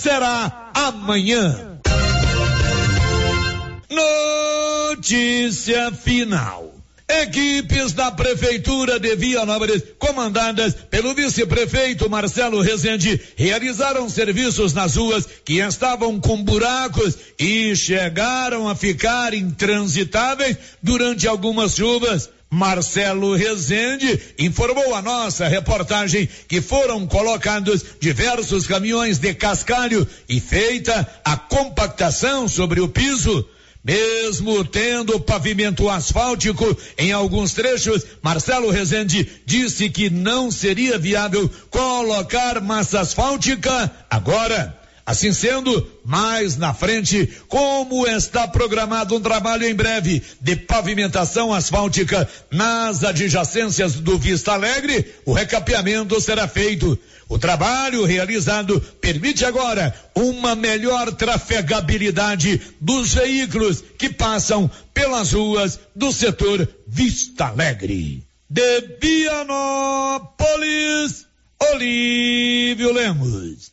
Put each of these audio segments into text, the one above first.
será amanhã. Notícia final. Equipes da Prefeitura de Vianópolis, comandadas pelo vice-prefeito Marcelo Rezende, realizaram serviços nas ruas que estavam com buracos e chegaram a ficar intransitáveis durante algumas chuvas. Marcelo Rezende informou a nossa reportagem que foram colocados diversos caminhões de cascalho e feita a compactação sobre o piso. Mesmo tendo pavimento asfáltico em alguns trechos, Marcelo Rezende disse que não seria viável colocar massa asfáltica agora. Assim sendo, mais na frente, como está programado um trabalho em breve de pavimentação asfáltica nas adjacências do Vista Alegre, o recapeamento será feito. O trabalho realizado permite agora uma melhor trafegabilidade dos veículos que passam pelas ruas do setor Vista Alegre. De Vianópolis, Olívio Lemos.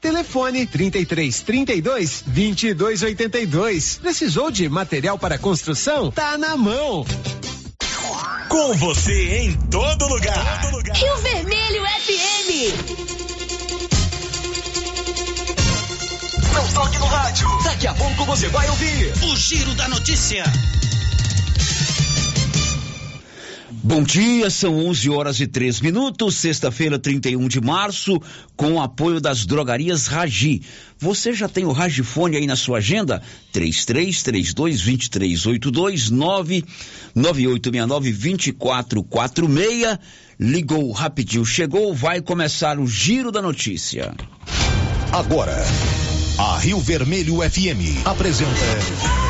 Telefone 33 32 22 82. Precisou de material para construção? Tá na mão. Com você em todo lugar. Todo lugar. Rio Vermelho FM. Não toque no rádio. Daqui a pouco você vai ouvir o Giro da Notícia. Bom dia, são 11 horas e 3 minutos, sexta-feira, 31 de março, com o apoio das drogarias Ragi. Você já tem o Ragifone aí na sua agenda? 3332-2382 99869-2446. Ligou rapidinho, chegou, vai começar o Giro da Notícia. Agora, a Rio Vermelho FM apresenta.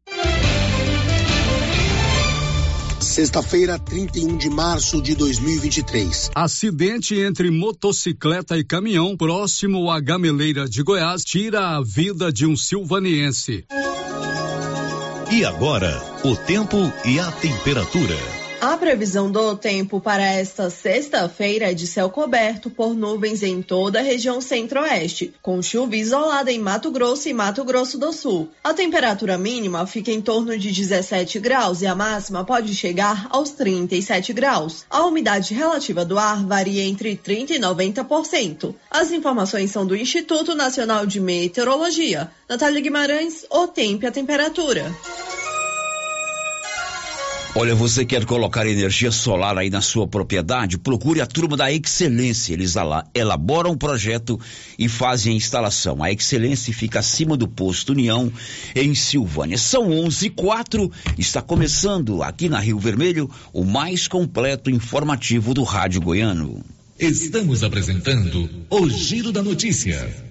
Sexta-feira, 31 de março de 2023. Acidente entre motocicleta e caminhão próximo à Gameleira de Goiás tira a vida de um silvaniense. E agora, o tempo e a temperatura. A previsão do tempo para esta sexta-feira é de céu coberto por nuvens em toda a região centro-oeste, com chuva isolada em Mato Grosso e Mato Grosso do Sul. A temperatura mínima fica em torno de 17 graus e a máxima pode chegar aos 37 graus. A umidade relativa do ar varia entre 30 e 90%. As informações são do Instituto Nacional de Meteorologia. Natália Guimarães, o tempo e a temperatura. Olha, você quer colocar energia solar aí na sua propriedade? Procure a turma da Excelência. Eles elaboram um projeto e fazem a instalação. A Excelência fica acima do posto União, em Silvânia. São 11 e 4. Está começando aqui na Rio Vermelho o mais completo informativo do Rádio Goiano. Estamos apresentando o Giro da Notícia.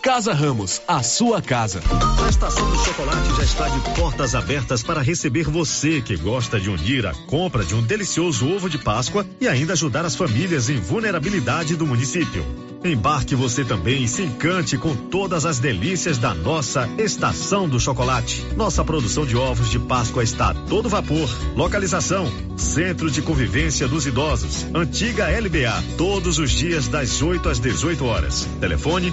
Casa Ramos, a sua casa. A Estação do Chocolate já está de portas abertas para receber você que gosta de unir a compra de um delicioso ovo de Páscoa e ainda ajudar as famílias em vulnerabilidade do município. Embarque você também e se encante com todas as delícias da nossa Estação do Chocolate. Nossa produção de ovos de Páscoa está a todo vapor. Localização: Centro de Convivência dos Idosos, antiga LBA, todos os dias das 8 às 18 horas. Telefone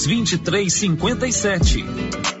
2357.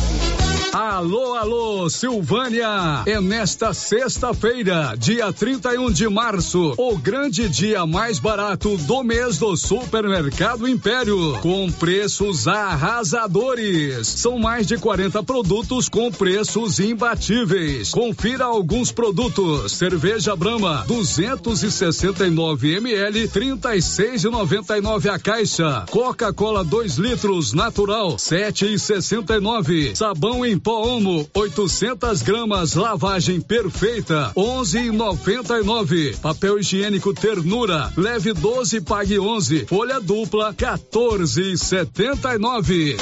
Alô, alô, Silvânia! É nesta sexta-feira, dia 31 de março, o grande dia mais barato do mês do Supermercado Império, com preços arrasadores. São mais de 40 produtos com preços imbatíveis. Confira alguns produtos: cerveja Brahma, 269 ml, 36,99 a caixa. Coca-Cola 2 litros natural, 7,69. Sabão em pó Omo, 800 gramas, lavagem perfeita, 11,99. Papel higiênico Ternura, leve 12, pague 11. Folha dupla, 14,79.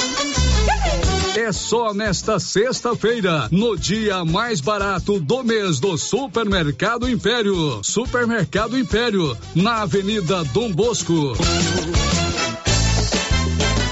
é só nesta sexta-feira, no dia mais barato do mês do Supermercado Império. Supermercado Império, na Avenida Dom Bosco.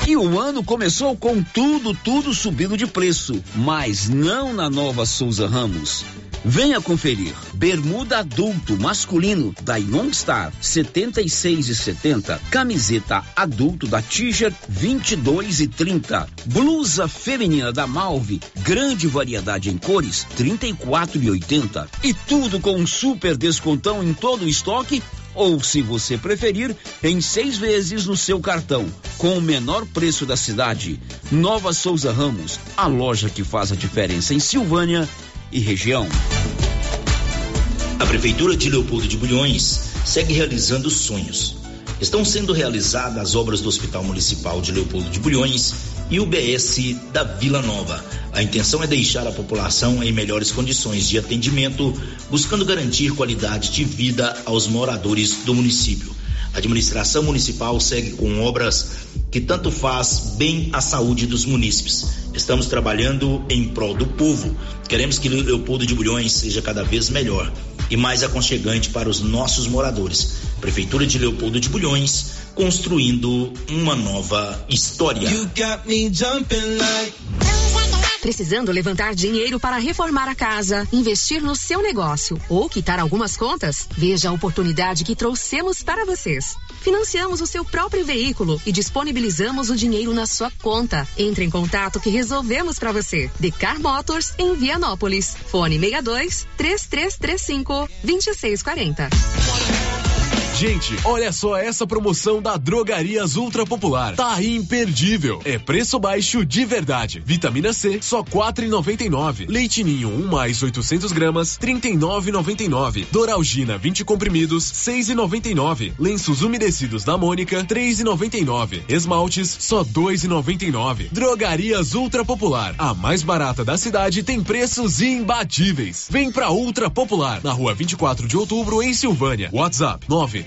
E o ano começou com tudo, tudo subindo de preço, mas não na nova Souza Ramos. Venha conferir. Bermuda adulto masculino da Youngstar 76 e 70. Camiseta adulto da Tiger 22 e 30. Blusa feminina da Malve, grande variedade em cores 34 e 80. E tudo com um super descontão em todo o estoque ou, se você preferir, em seis vezes no seu cartão, com o menor preço da cidade. Nova Souza Ramos, a loja que faz a diferença em Silvânia e região. A Prefeitura de Leopoldo de Bulhões segue realizando sonhos. Estão sendo realizadas as obras do Hospital Municipal de Leopoldo de Bulhões e o BS da Vila Nova. A intenção é deixar a população em melhores condições de atendimento, buscando garantir qualidade de vida aos moradores do município. A administração municipal segue com obras que tanto faz bem à saúde dos munícipes. Estamos trabalhando em prol do povo. Queremos que Leopoldo de Bulhões seja cada vez melhor e mais aconchegante para os nossos moradores. Prefeitura de Leopoldo de Bulhões, construindo uma nova história. Precisando levantar dinheiro para reformar a casa, investir no seu negócio ou quitar algumas contas? Veja a oportunidade que trouxemos para vocês. Financiamos o seu próprio veículo e disponibilizamos o dinheiro na sua conta. Entre em contato que resolvemos para você. Decar Motors em Vianópolis. Fone 62 3335 2640. Gente, olha só essa promoção da Drogarias Ultra Popular. Tá imperdível. É preço baixo de verdade. Vitamina C, só e nove. Leite Ninho, 1 um mais 800 gramas, e nove. Doralgina, 20 comprimidos, seis e noventa e nove. Lenços umedecidos da Mônica, três e noventa e nove. Esmaltes, só dois e noventa e nove. Drogarias Ultra Popular, a mais barata da cidade, tem preços imbatíveis. Vem pra Ultra Popular, na rua 24 de outubro, em Silvânia. WhatsApp, nove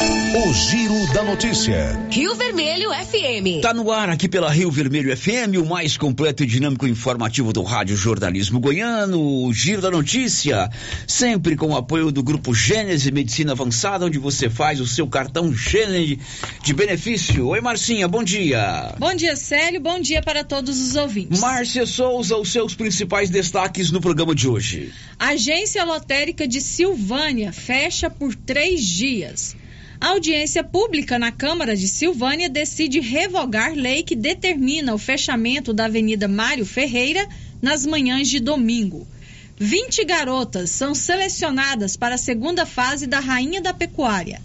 O Giro da Notícia. Rio Vermelho FM. Tá no ar aqui pela Rio Vermelho FM, o mais completo e dinâmico informativo do Rádio Jornalismo Goiano, o Giro da Notícia, sempre com o apoio do Grupo Gênese Medicina Avançada, onde você faz o seu cartão Gênese de benefício. Oi, Marcinha, bom dia. Bom dia, Célio, bom dia para todos os ouvintes. Márcia Souza, os seus principais destaques no programa de hoje. Agência Lotérica de Silvânia fecha por três dias. A audiência pública na Câmara de Silvânia decide revogar lei que determina o fechamento da Avenida Mário Ferreira nas manhãs de domingo. 20 garotas são selecionadas para a segunda fase da Rainha da Pecuária.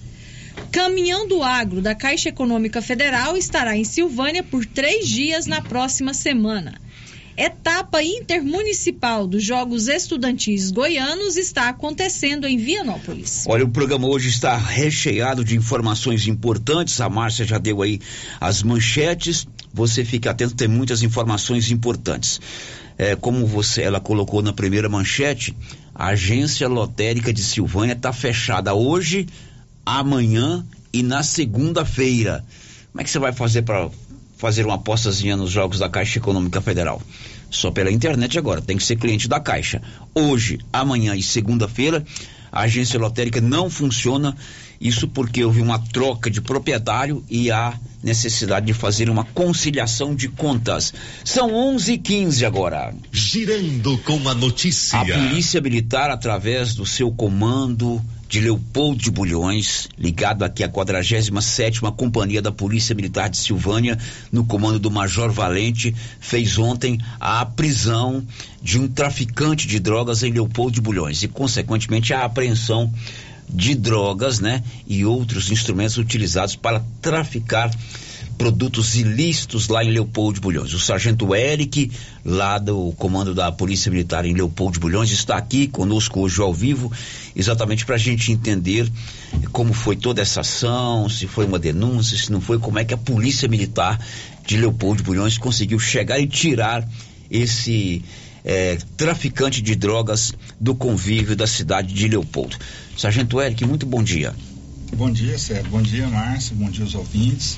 Caminhão do Agro da Caixa Econômica Federal estará em Silvânia por três dias na próxima semana. Etapa intermunicipal dos Jogos Estudantis Goianos está acontecendo em Vianópolis. Olha, o programa hoje está recheado de informações importantes. A Márcia já deu aí as manchetes. Você fique atento, tem muitas informações importantes. É, como você, ela colocou na primeira manchete, a agência lotérica de Silvânia está fechada hoje, amanhã e na segunda-feira. Como é que você vai fazer para fazer uma apostazinha nos jogos da Caixa Econômica Federal? Só pela internet agora, tem que ser cliente da Caixa. Hoje, amanhã e segunda-feira, a agência lotérica não funciona. Isso porque houve uma troca de proprietário e há necessidade de fazer uma conciliação de contas. São 11:15 agora. Girando com a notícia. A Polícia Militar, através do seu comando de Leopoldo de Bulhões, ligado aqui à 47 Companhia da Polícia Militar de Silvânia, no comando do Major Valente, fez ontem a prisão de um traficante de drogas em Leopoldo de Bulhões e, consequentemente, a apreensão de drogas, né, e outros instrumentos utilizados para traficar produtos ilícitos lá em Leopoldo de Bulhões. O sargento Eric, lá do comando da Polícia Militar em Leopoldo de Bulhões, está aqui conosco hoje ao vivo, exatamente para a gente entender como foi toda essa ação, se foi uma denúncia, se não foi, como é que a Polícia Militar de Leopoldo de Bulhões conseguiu chegar e tirar esse é, traficante de drogas do convívio da cidade de Leopoldo. Sargento Eric, muito bom dia. Bom dia, Sérgio. Bom dia, Márcio. Bom dia aos ouvintes.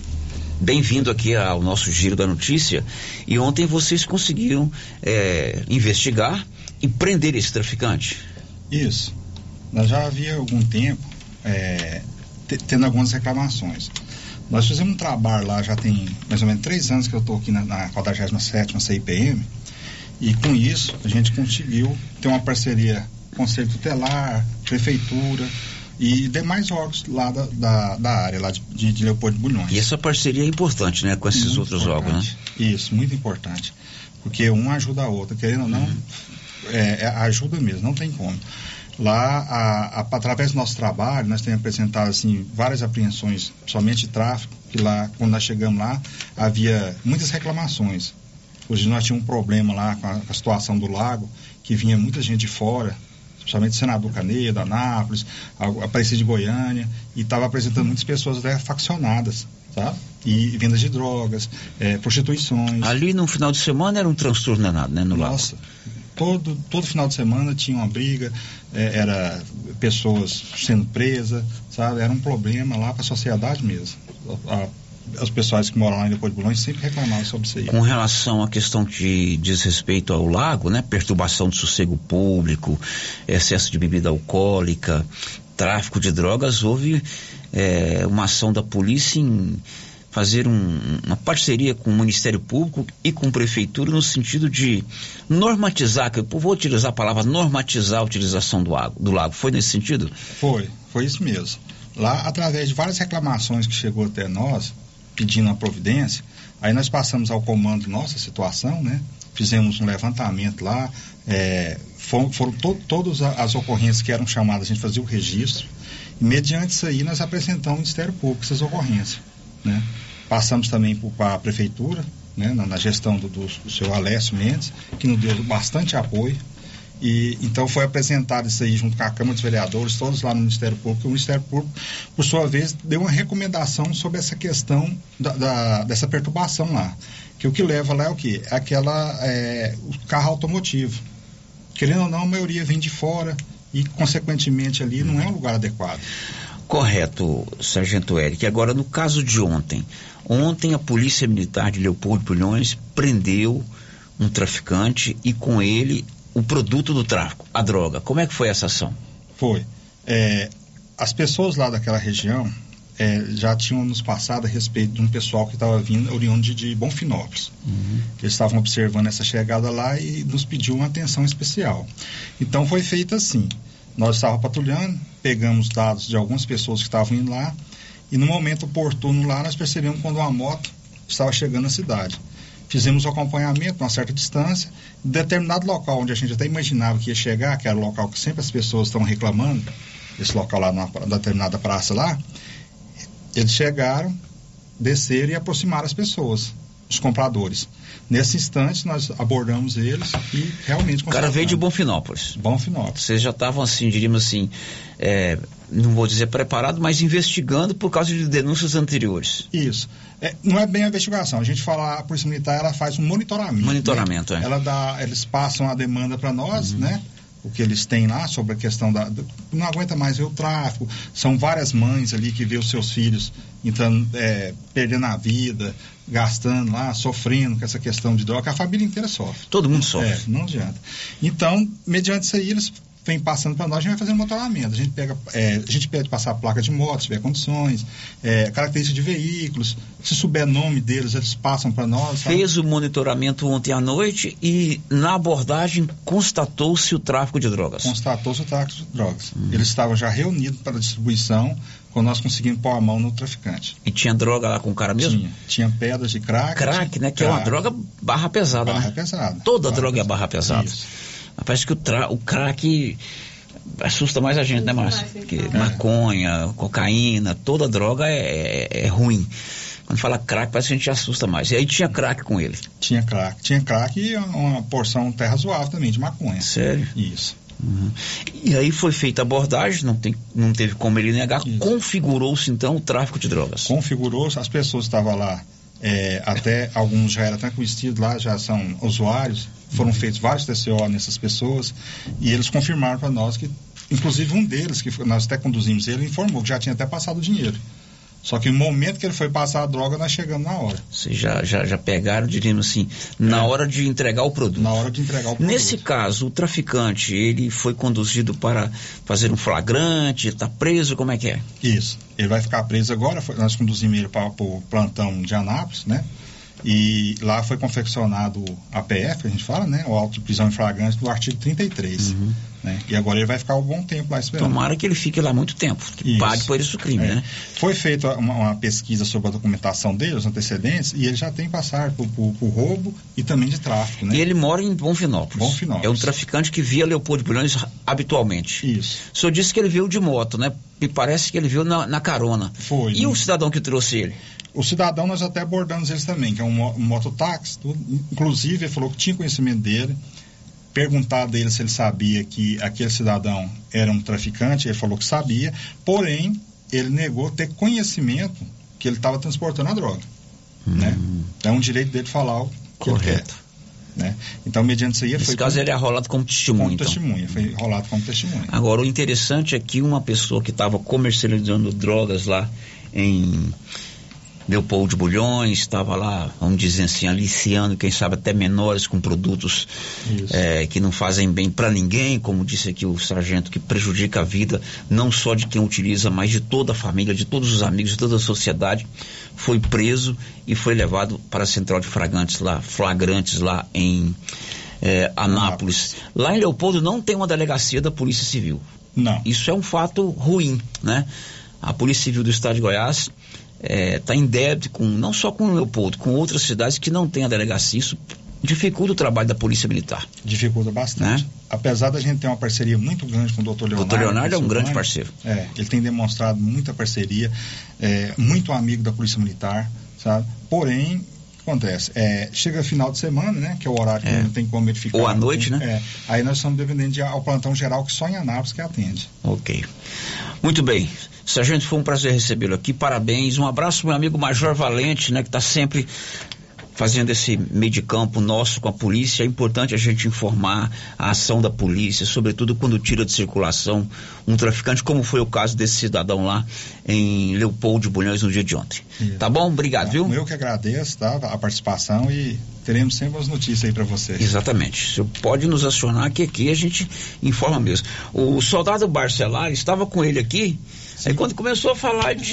Bem-vindo aqui ao nosso Giro da Notícia. E ontem vocês conseguiram é, investigar e prender esse traficante. Isso. Nós já havia algum tempo é, tendo algumas reclamações. Nós fizemos um trabalho lá, já tem mais ou menos três anos que eu estou aqui na, na 47 CIPM, e com isso a gente conseguiu ter uma parceria com o Conselho Tutelar, Prefeitura, e demais órgãos lá da, da, da área, lá de, de, Leopoldo de Bulhões. E essa parceria é importante, né, com esses muito outros órgãos, né? Isso, muito importante. Porque um ajuda a outra, querendo ou não, uhum. é, é, ajuda mesmo, não tem como. Lá, a, a, através do nosso trabalho, nós temos apresentado assim, várias apreensões, somente de tráfico, que lá, quando nós chegamos lá, havia muitas reclamações. Hoje nós tínhamos um problema lá com a, com a situação do lago, que vinha muita gente de fora, principalmente senador Canedo, Anápolis, Aparecida de Goiânia, e estava apresentando muitas pessoas até faccionadas, sabe? E vendas de drogas, é, prostituições. Ali no final de semana era um transtorno danado, né? No Nossa, todo, todo final de semana tinha uma briga, é, era pessoas sendo presas, sabe? Era um problema lá para a sociedade mesmo. A, os pessoais que moram lá em Depois de Bulhões sempre reclamavam sobre isso aí. Com relação à questão de desrespeito ao lago, né? Perturbação do sossego público, excesso de bebida alcoólica, tráfico de drogas, houve é, uma ação da polícia em fazer um, uma parceria com o Ministério Público e com a Prefeitura no sentido de normatizar, que eu vou utilizar a palavra normatizar a utilização do lago. Do lago. Foi nesse sentido? Foi, foi isso mesmo. Lá, através de várias reclamações que chegou até nós, pedindo a providência. Aí nós passamos ao comando nossa situação, né? Fizemos um levantamento lá, é, foram, foram to, todas as ocorrências que eram chamadas, a gente fazia o registro. E mediante isso aí nós apresentamos ao Ministério Público essas ocorrências, né? Passamos também para a Prefeitura, né? na, na gestão do, do, do seu Alessio Mendes, que nos deu bastante apoio. E, então foi apresentado isso aí junto com a Câmara dos Vereadores, todos lá no Ministério Público. O Ministério Público, por sua vez, deu uma recomendação sobre essa questão da, da dessa perturbação lá. Que o que leva lá é o quê? É aquela, é, o carro automotivo. Querendo ou não, a maioria vem de fora e, consequentemente, ali não é um lugar adequado. Correto, Sargento Eric. Agora, no caso de ontem, ontem a Polícia Militar de Leopoldo Pulhões prendeu um traficante e com ele o produto do tráfico, a droga. Como é que foi essa ação? Foi. É, as pessoas lá daquela região é, já tinham nos passado a respeito de um pessoal que estava vindo oriundo de, de Bonfinópolis. Uhum. Eles estavam observando essa chegada lá e nos pediu uma atenção especial. Então foi feito assim. Nós estávamos patrulhando, pegamos dados de algumas pessoas que estavam indo lá e no momento oportuno lá nós percebemos quando uma moto estava chegando na cidade fizemos o acompanhamento a uma certa distância, em determinado local onde a gente até imaginava que ia chegar, que era o local que sempre as pessoas estão reclamando, esse local lá na determinada praça lá, eles chegaram, desceram e aproximaram as pessoas, os compradores. Nesse instante, nós abordamos eles e realmente... O cara veio de Bonfinópolis. Bonfinópolis. Vocês já estavam assim, diríamos assim, é, não vou dizer preparado, mas investigando por causa de denúncias anteriores. Isso. É, não é bem a investigação. A gente fala, a Polícia Militar, ela faz um monitoramento. Monitoramento, né? é. Ela dá, eles passam a demanda para nós, uhum. né? o que eles têm lá sobre a questão da. do- não aguenta mais ver o tráfico. São várias mães ali que vê os seus filhos entrando, é, perdendo a vida, gastando lá, sofrendo com essa questão de droga, a família inteira sofre. Todo mundo sofre. É, não adianta. Então, mediante isso aí, eles vêm passando para nós, a gente vai fazendo monitoramento. A gente, pega, é, a gente pede passar a placa de moto, se tiver condições, é, características de veículos, se souber nome deles, eles passam para nós. sabe? Fez o monitoramento ontem à noite e na abordagem constatou-se o tráfico de drogas. Constatou-se o tráfico de drogas. Eles estavam já reunidos para distribuição, quando nós conseguimos pôr a mão no traficante. E tinha droga lá com o cara mesmo? Tinha. Tinha pedras de crack. Crack, né? Que é uma crack. droga barra pesada, Barra né? pesada. Toda Barra droga é pesada. barra pesada. Mas Parece que o, tra... o crack assusta mais a gente, né, Márcio? Porque maconha, cocaína, toda droga é, é- é ruim. Quando fala crack, parece que a gente assusta mais. E aí tinha crack com ele. Tinha crack. Tinha crack e uma porção terra razoável também de maconha. Sério? Isso. Uhum. E aí foi feita a abordagem, não, tem, não teve como ele negar, configurou-se então o tráfico de drogas. Configurou-se, as pessoas estavam lá, é, até alguns já eram até conhecidos lá, já são usuários, foram feitos vários TCO nessas pessoas e eles confirmaram para nós que, inclusive um deles, que nós até conduzimos ele, informou que já tinha até passado o dinheiro. Só que no momento que ele foi passar a droga, nós chegamos na hora. Vocês já, já, já pegaram, diríamos assim, na hora de entregar o produto. Na hora de entregar o produto. Nesse caso, o traficante, ele foi conduzido para fazer um flagrante, está preso, como é que é? Isso. Ele vai ficar preso agora. nós conduzimos ele para o plantão de Anápolis, né? E lá foi confeccionado APF, que a gente fala, né? O auto de prisão em flagrante do artigo 33. Né? E agora ele vai ficar um bom tempo lá esperando. Tomara que ele fique lá muito tempo, que Isso. pague por isso o crime, É. né? Foi feita uma, uma pesquisa sobre a documentação dele, os antecedentes, e ele já tem passado por, por- por roubo e também de tráfico, né? E ele mora em Bonfinópolis. Bonfinópolis. É um traficante que via Leopoldo de Bulhões habitualmente. Isso. O senhor disse que ele veio de moto, né? Me parece que ele veio na, na carona. Foi. E o cidadão que trouxe ele? O cidadão nós até abordamos eles também, que é um, um mototáxi, inclusive ele falou que tinha conhecimento dele. Perguntado dele se ele sabia que aquele cidadão era um traficante, ele falou que sabia, porém ele negou ter conhecimento que ele estava transportando a droga. Né? É um direito dele falar o que ele quer. Né? Então, mediante isso aí, Nesse foi caso, ele é arrolado como testemunha, como então. testemunha, foi rolado como testemunha. Agora, o interessante é que uma pessoa que estava comercializando drogas lá em Leopoldo de Bulhões, estava lá, vamos dizer assim, aliciando, quem sabe até menores com produtos eh, que não fazem bem para ninguém, como disse aqui o sargento, que prejudica a vida não só de quem utiliza, mas de toda a família, de todos os amigos, de toda a sociedade, foi preso e foi levado para a central de flagrantes lá, flagrantes lá em eh, Anápolis. Lá em Leopoldo não tem uma delegacia da Polícia Civil. Não. Isso é um fato ruim, né? A Polícia Civil do Estado de Goiás está em débito com não só com Leopoldo, com outras cidades que não têm a delegacia. Isso dificulta o trabalho da Polícia Militar. Dificulta bastante. Apesar da gente ter uma parceria muito grande com o Dr. Leonardo. Dr. Leonardo é um grande parceiro. É, ele tem demonstrado muita parceria, é, muito amigo da Polícia Militar, sabe? Porém, o que acontece? É, chega final de semana, né? Que é o horário que É. não tem como ele ficar. Ou à noite, tem- né? É, aí nós estamos dependendo de, ao plantão geral que só em Anápolis que atende. Ok. Muito bem. Sargento, foi um prazer recebê-lo aqui. Parabéns. Um abraço meu amigo Major Valente, né, que está sempre fazendo esse meio de campo nosso com a polícia. É importante a gente informar a ação da polícia, sobretudo quando tira de circulação um traficante, como foi o caso desse cidadão lá em Leopoldo de Bulhões no dia de ontem. Tá bom? Obrigado, viu? Eu que agradeço tá, a participação e teremos sempre as notícias aí para vocês. Exatamente. Você pode nos acionar que aqui a gente informa mesmo. O soldado Barcelar estava com ele aqui, aí quando começou a falar, ele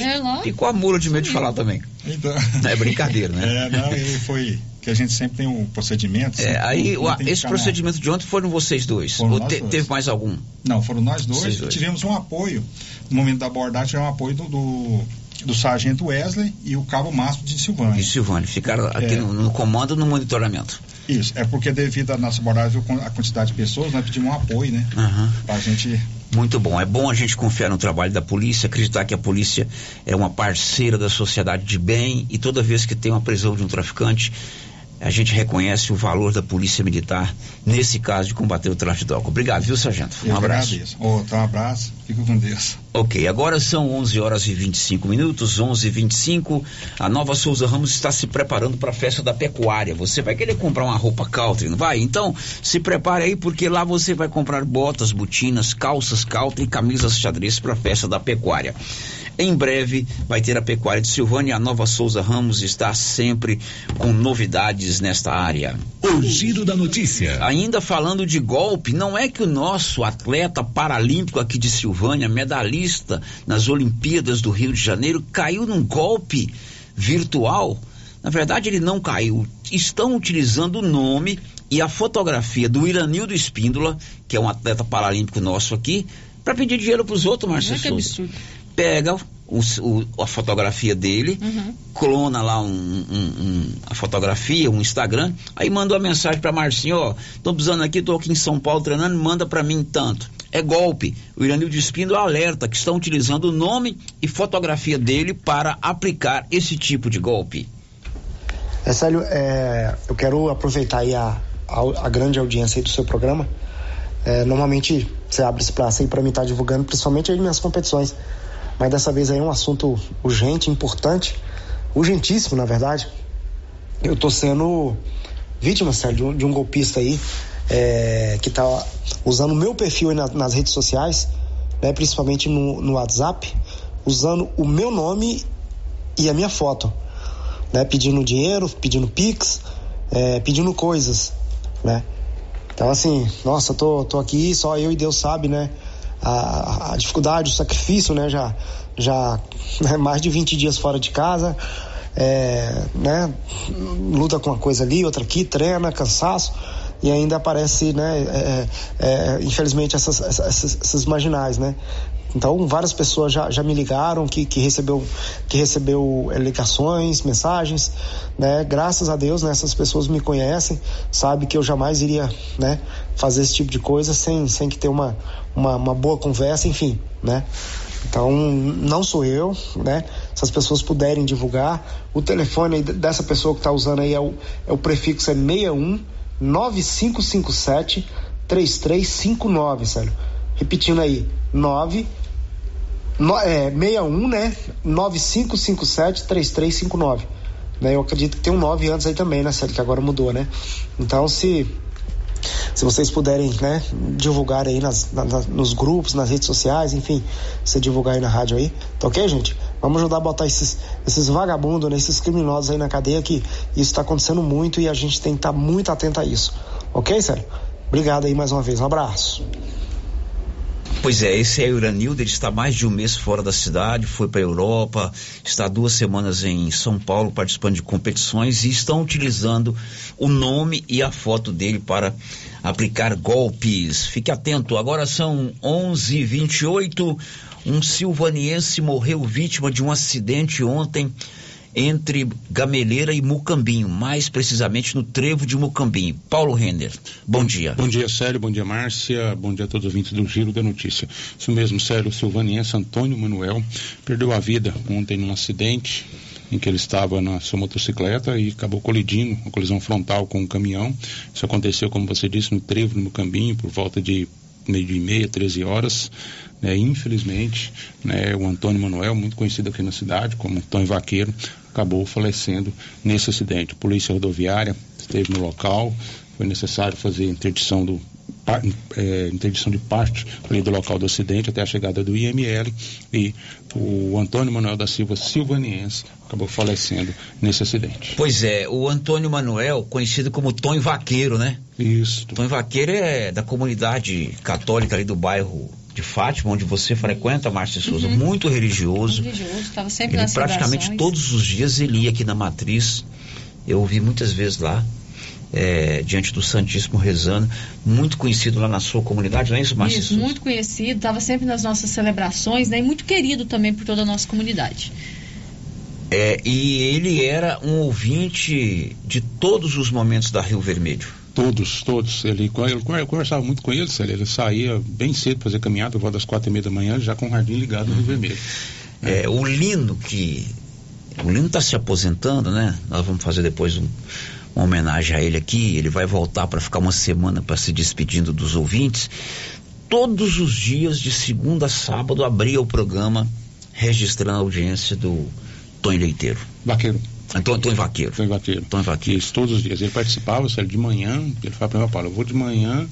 ficou a mula de medo de falar também. Então, É brincadeira, né? É, não, ele foi. Que a gente sempre tem um procedimento. É, aí o- esse na- procedimento de ontem foram vocês dois? Foram Ou nós te- dois. teve mais algum? Não, foram nós dois. E dois. Tivemos um apoio. No momento da abordagem, tivemos um apoio do, do, do sargento Wesley e o cabo Márcio de Silvânia. E Silvânia, ficaram aqui É. no, no comando no monitoramento. Isso, é porque devido à nossa abordagem, a quantidade de pessoas, nós pedimos um apoio, né? Aham. Pra gente. Muito bom. É bom a gente confiar no trabalho da polícia, acreditar que a polícia é uma parceira da sociedade de bem e toda vez que tem uma prisão de um traficante, a gente reconhece o valor da Polícia Militar nesse caso de combater o tráfico de álcool. Obrigado, viu, Sargento? Um Eu abraço. agradeço. Outro um abraço. Fica com Deus. Ok, agora são 11 horas e 25 minutos, 11 e 25 A Nova Souza Ramos está se preparando para a festa da pecuária. Você vai querer comprar uma roupa country, não vai? Então, se prepare aí, porque lá você vai comprar botas, botinas, calças country e camisas xadrez para a festa da pecuária. Em breve vai ter a pecuária de Silvânia. A Nova Souza Ramos está sempre com novidades nesta área. O giro da notícia. Ainda falando de golpe, não é que o nosso atleta paralímpico aqui de Silvânia, medalhista nas Olimpíadas do Rio de Janeiro, caiu num golpe virtual? Na verdade, ele não caiu. Estão utilizando o nome e a fotografia do Iranildo Espíndola, que é um atleta paralímpico nosso aqui, para pedir dinheiro para os outros, Márcio Olha que Souza. absurdo. Pega o- o- a fotografia dele, Uhum. clona lá um, um- um- a fotografia, um Instagram, aí manda uma mensagem para Marcinho, ó, tô precisando aqui, tô aqui em São Paulo treinando, manda para mim tanto. É golpe. O Iranildo Espíndola alerta que estão utilizando o nome e fotografia dele para aplicar esse tipo de golpe. É sério, é, eu quero aproveitar aí a, a, a grande audiência aí do seu programa. É, normalmente você abre espaço aí para mim estar divulgando, principalmente aí minhas competições. Mas dessa vez aí é um assunto urgente, importante, urgentíssimo, na verdade. Eu tô sendo vítima, sério, de um, de um golpista aí é, que tá usando o meu perfil na- nas redes sociais, né, principalmente no, no WhatsApp, usando o meu nome e a minha foto né? Pedindo dinheiro, pedindo pix, é, pedindo coisas, né? Então assim, nossa, tô, tô aqui, só eu e Deus sabe, né? A, a dificuldade, o sacrifício, né? Já, já né? mais de 20 dias fora de casa, é, né? Luta com uma coisa ali, outra aqui, treina, cansaço e ainda aparece, né? é, é, infelizmente essas, essas, essas marginais, né? Então várias pessoas já, já me ligaram que, que recebeu que recebeu eh, ligações, mensagens, né? Graças a Deus, né, essas pessoas me conhecem, sabe que eu jamais iria, né, fazer esse tipo de coisa sem, sem que ter uma, uma, uma boa conversa, enfim, né? Então não sou eu, né? Se as pessoas puderem divulgar, o telefone dessa pessoa que está usando aí é o, é o prefixo é 61 9557 3359, sério. Repetindo aí, 9 no, é, 61, né? 9557 3359. Né? Eu acredito que tem um 9 antes aí também, né, Célio? Que agora mudou, né? Então, se se vocês puderem, né, divulgar aí nas, na- nos grupos, nas redes sociais, enfim, se divulgar aí na rádio aí, tá ok, gente? Vamos ajudar a botar esses, esses vagabundos, né, esses criminosos aí na cadeia, que isso tá acontecendo muito e a gente tem que estar muito atento a isso. Ok, Célio? Obrigado aí mais uma vez. Um abraço. Pois é, esse é o Iranildo, ele está mais de um mês fora da cidade, foi para a Europa, está duas semanas em São Paulo participando de competições e estão utilizando o nome e a foto dele para aplicar golpes. Fique atento, agora são 11:28. Um silvaniense morreu vítima de um acidente ontem entre Gameleira e Mucambinho, mais precisamente no trevo de Mucambinho. Paulo Renner, bom dia. Bom dia, Célio. Bom dia, Márcia. Bom dia a todos os ouvintes do Giro da Notícia. Isso mesmo, Célio. Silvaniense Antônio Manuel perdeu a vida ontem num acidente em que ele estava na sua motocicleta e acabou colidindo, uma colisão frontal com um caminhão. Isso aconteceu, como você disse, no trevo, no Mucambinho, por volta de meio e meia, 13 horas. Né, infelizmente, né, o Antônio Manuel, muito conhecido aqui na cidade como Antônio Vaqueiro, acabou falecendo nesse acidente. A Polícia Rodoviária esteve no local, foi necessário fazer interdição do eh, interdição de parte ali do local do acidente até a chegada do IML e o Antônio Manuel da Silva Silvaniense acabou falecendo nesse acidente. Pois é, o Antônio Manuel, conhecido como Tonho Vaqueiro, né? Isso. Tonho Vaqueiro é da comunidade católica ali do bairro de Fátima, onde você frequenta, Márcia Souza, Uhum. muito religioso. religioso, estava sempre Ele praticamente celebrações. todos os dias ele ia aqui na matriz. Eu ouvi muitas vezes lá, é, diante do Santíssimo rezando, muito conhecido lá na sua comunidade, não é isso, Márcia Isso, Souza? muito conhecido, estava sempre nas nossas celebrações, né? E muito querido também por toda a nossa comunidade. É, e ele era um ouvinte de todos os momentos da Rio Vermelho. Todos, todos. Ele, ele- eu conversava muito com ele, Célio. ele saía bem cedo para fazer caminhada, volta das quatro e meia da manhã, já com o radinho ligado no Rio Vermelho. É, o Lino que. O Lino está se aposentando, né? Nós vamos fazer depois um, uma homenagem a ele aqui. Ele vai voltar para ficar uma semana para se despedindo dos ouvintes. Todos os dias, de segunda a sábado, abria o programa registrando a audiência do Tony Leiteiro. Vaqueiro. Antônio, Antônio Vaqueiro. Antônio Vaqueiro. Antônio Vaqueiro. Isso, todos os dias. Ele participava, sério, de manhã, ele falava para mim, Paulo, eu vou de manhã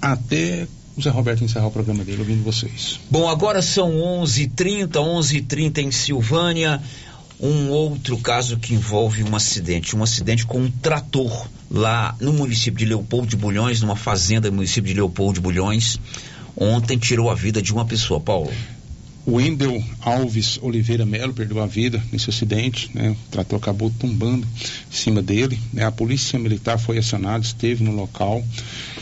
até o Zé Roberto encerrar o programa dele ouvindo vocês. Bom, agora são 11h30, 11h30 em Silvânia. Um outro caso que envolve um acidente, um acidente com um trator lá no município de Leopoldo de Bulhões, numa fazenda no município de Leopoldo de Bulhões. Ontem tirou a vida de uma pessoa, Paulo. Wendel Alves Oliveira Melo perdeu a vida nesse acidente, né? O trator acabou tombando em cima dele, né? A polícia militar foi acionada, esteve no local,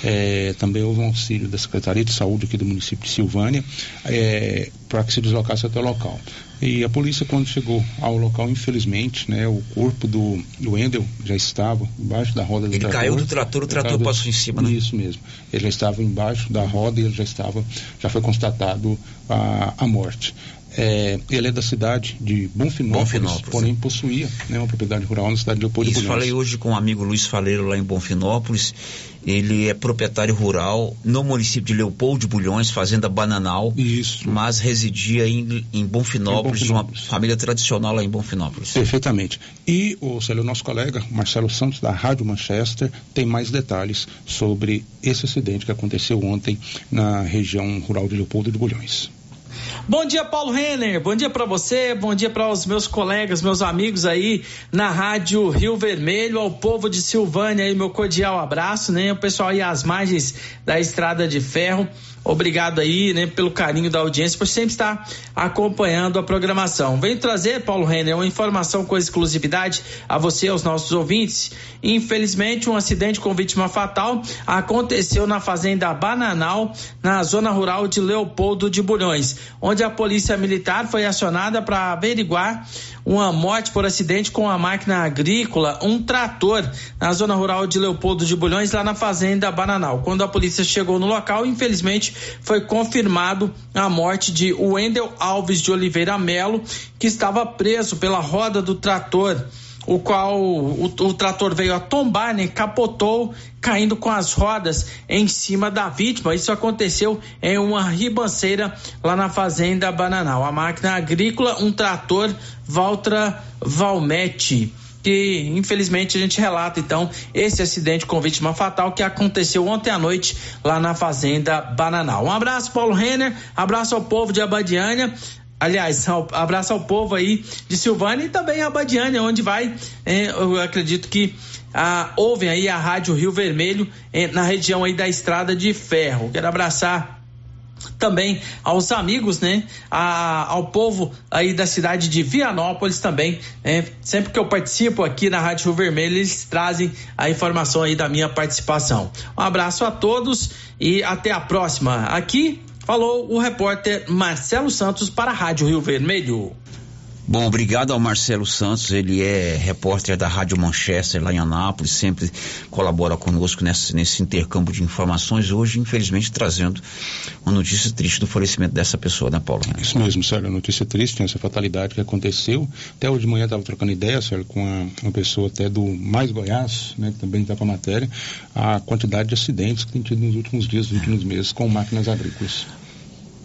é, também houve um auxílio da Secretaria de Saúde aqui do município de Silvânia, é, para que se deslocasse até o local. E a polícia, quando chegou ao local, infelizmente, né, o corpo do, do Wendel já estava embaixo da roda do ele trator. Ele caiu do trator, o trator do... passou em cima, né? Isso mesmo. Ele já estava embaixo da roda e ele já estava, já foi constatado a, a morte. É, ele é da cidade de Bonfinópolis, Bonfinópolis. porém possuía né, uma propriedade rural na cidade de Leopoldo Isso, de falei hoje com o um amigo Luiz Faleiro lá em Bonfinópolis. Ele é proprietário rural no município de Leopoldo de Bulhões, fazenda Bananal. Isso. Mas residia em, em Bonfinópolis, Em Bonfinópolis. uma família tradicional lá em Bonfinópolis. Perfeitamente. E o Célio, nosso colega Marcelo Santos, da Rádio Manchester, tem mais detalhes sobre esse acidente que aconteceu ontem na região rural de Leopoldo de Bulhões. Bom dia, Paulo Renner. Bom dia para você, bom dia para os meus colegas, meus amigos aí na Rádio Rio Vermelho, ao povo de Silvânia aí, meu cordial abraço, né? O pessoal aí às margens da Estrada de Ferro. Obrigado aí, né, pelo carinho da audiência, por sempre estar acompanhando a programação. Venho trazer, Paulo Renner, uma informação com exclusividade a você, aos nossos ouvintes. Infelizmente, um acidente com vítima fatal aconteceu na fazenda Bananal, na zona rural de Leopoldo de Bulhões, onde a polícia militar foi acionada para averiguar uma morte por acidente com a máquina agrícola, um trator, na zona rural de Leopoldo de Bulhões, lá na fazenda Bananal. Quando a polícia chegou no local, infelizmente, foi confirmado a morte de Wendel Alves de Oliveira Melo, que estava preso pela roda do trator, o qual o, o trator veio a tombar, né, capotou, caindo com as rodas em cima da vítima. Isso aconteceu em uma ribanceira lá na fazenda Bananal. A máquina agrícola, um trator Valtra Valmete que infelizmente a gente relata então esse acidente com vítima fatal que aconteceu ontem à noite lá na fazenda Bananal. Um abraço Paulo Renner, abraço ao povo de Abadiânia. Aliás, abraço ao povo aí de Silvânia e também Abadiânia, onde vai, eu acredito que ah, ouvem aí a Rádio Rio Vermelho eh, na região aí da Estrada de Ferro. Quero abraçar também aos amigos, né? A, ao povo aí da cidade de Vianópolis também. Né? Sempre que eu participo aqui na Rádio Rio Vermelho, eles trazem a informação aí da minha participação. Um abraço a todos e até a próxima. Aqui falou o repórter Marcelo Santos para a Rádio Rio Vermelho. Bom, obrigado ao Marcelo Santos, ele é repórter da Rádio Manchester lá em Anápolis, sempre colabora conosco nesse, nesse intercâmbio de informações. Hoje, infelizmente, trazendo uma notícia triste do falecimento dessa pessoa, né, Paulo? Isso mesmo, Sérgio, notícia triste, essa fatalidade que aconteceu. Até hoje de manhã estava trocando ideia, Sérgio, com uma, uma, pessoa até do Mais Goiás, né, que também está com a matéria, a quantidade de acidentes que tem tido nos últimos dias, nos últimos meses, com máquinas agrícolas.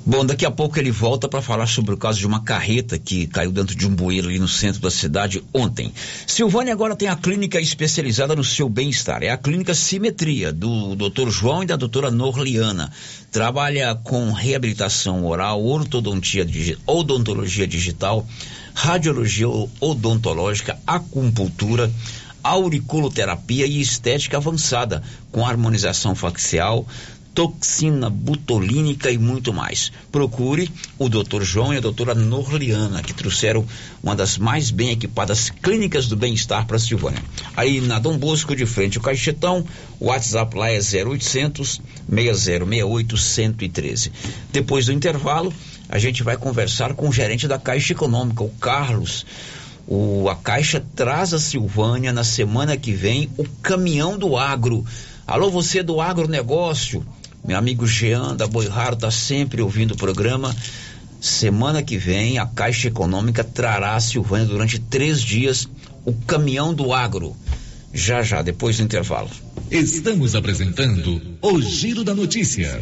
Bom, daqui a pouco ele volta para falar sobre o caso de uma carreta que caiu dentro de um bueiro ali no centro da cidade ontem. Silvânia agora tem a clínica especializada no seu bem-estar. É a clínica Simetria, do Dr. João e da doutora Norliana. Trabalha com reabilitação oral, ortodontia, odontologia digital, radiologia odontológica, acupuntura, auriculoterapia e estética avançada, com harmonização facial, toxina butolínica e muito mais. Procure o Dr. João e a doutora Norliana, que trouxeram uma das mais bem equipadas clínicas do bem-estar para Silvânia. Aí na Dom Bosco, de frente ao Caixetão, o WhatsApp lá é 0800 6068 113. Depois do intervalo, a gente vai conversar com o gerente da Caixa Econômica, o Carlos. O, a Caixa traz a Silvânia na semana que vem o caminhão do agro. Alô, você do agronegócio, meu amigo Jean da Boi Raro está sempre ouvindo o programa. Semana que vem, a Caixa Econômica trará a Silvânia durante três dias o caminhão do agro. já já, depois do intervalo. Estamos apresentando o Giro da Notícia.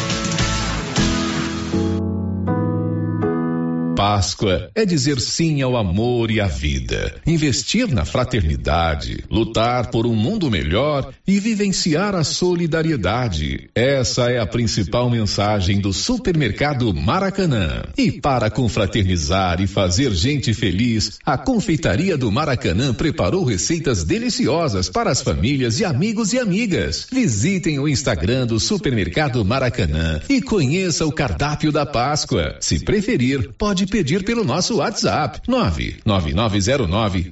Páscoa é dizer sim ao amor e à vida, investir na fraternidade, lutar por um mundo melhor e vivenciar a solidariedade. Essa é a principal mensagem do Supermercado Maracanã. E para confraternizar e fazer gente feliz, a Confeitaria do Maracanã preparou receitas deliciosas para as famílias e amigos e amigas. Visitem o Instagram do Supermercado Maracanã e conheça o cardápio da Páscoa. Se preferir, pode pedir pelo nosso WhatsApp 99909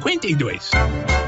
52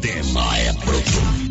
é pronto.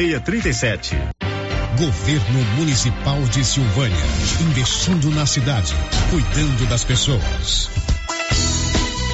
64 5637. Governo Municipal de Silvânia. Investindo na cidade, cuidando das pessoas.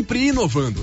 sempre inovando.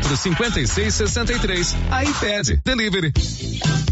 996 94 56 63. iPad Delivery.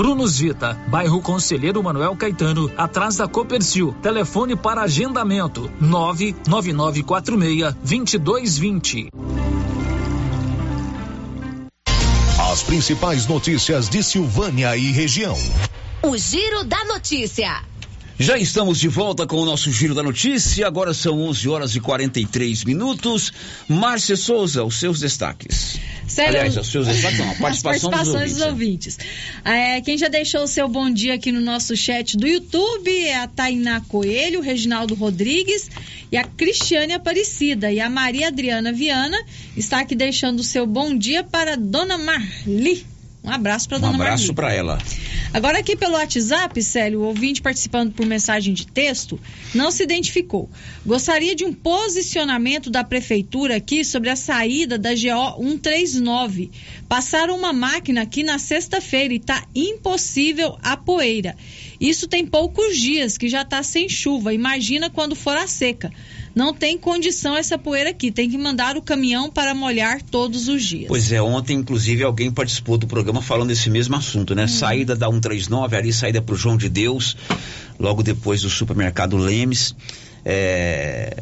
Prunus Vita, bairro Conselheiro Manuel Caetano, atrás da Copercil. Telefone para agendamento: 99946 2220. As principais notícias de Silvânia e região. O Giro da Notícia. Já estamos de volta com o nosso Giro da Notícia. Agora são 11 horas e 43 minutos. Márcia Souza, os seus destaques. Sério? Aliás, os seus destaques não, a participação As dos participações ouvintes. dos ouvintes. É, quem já deixou o seu bom dia aqui no nosso chat do YouTube é a Tainá Coelho, o Reginaldo Rodrigues e a Cristiane Aparecida. E a Maria Adriana Viana está aqui deixando o seu bom dia para a Dona Marli. Um abraço para Um Dona Marli. abraço para ela. Agora aqui pelo WhatsApp, Célio, o ouvinte participando por mensagem de texto, não se identificou. Gostaria de um posicionamento da prefeitura aqui sobre a saída da GO 139. Passaram uma máquina aqui na sexta-feira e está impossível a poeira. Isso tem poucos dias que já está sem chuva. Imagina quando for a seca. Não tem condição essa poeira aqui. Tem que mandar o caminhão para molhar todos os dias. Pois é, ontem, inclusive, alguém participou do programa falando desse mesmo assunto, Hum. né? Saída da 139, ali saída pro João de Deus, logo depois do supermercado Lemes. É,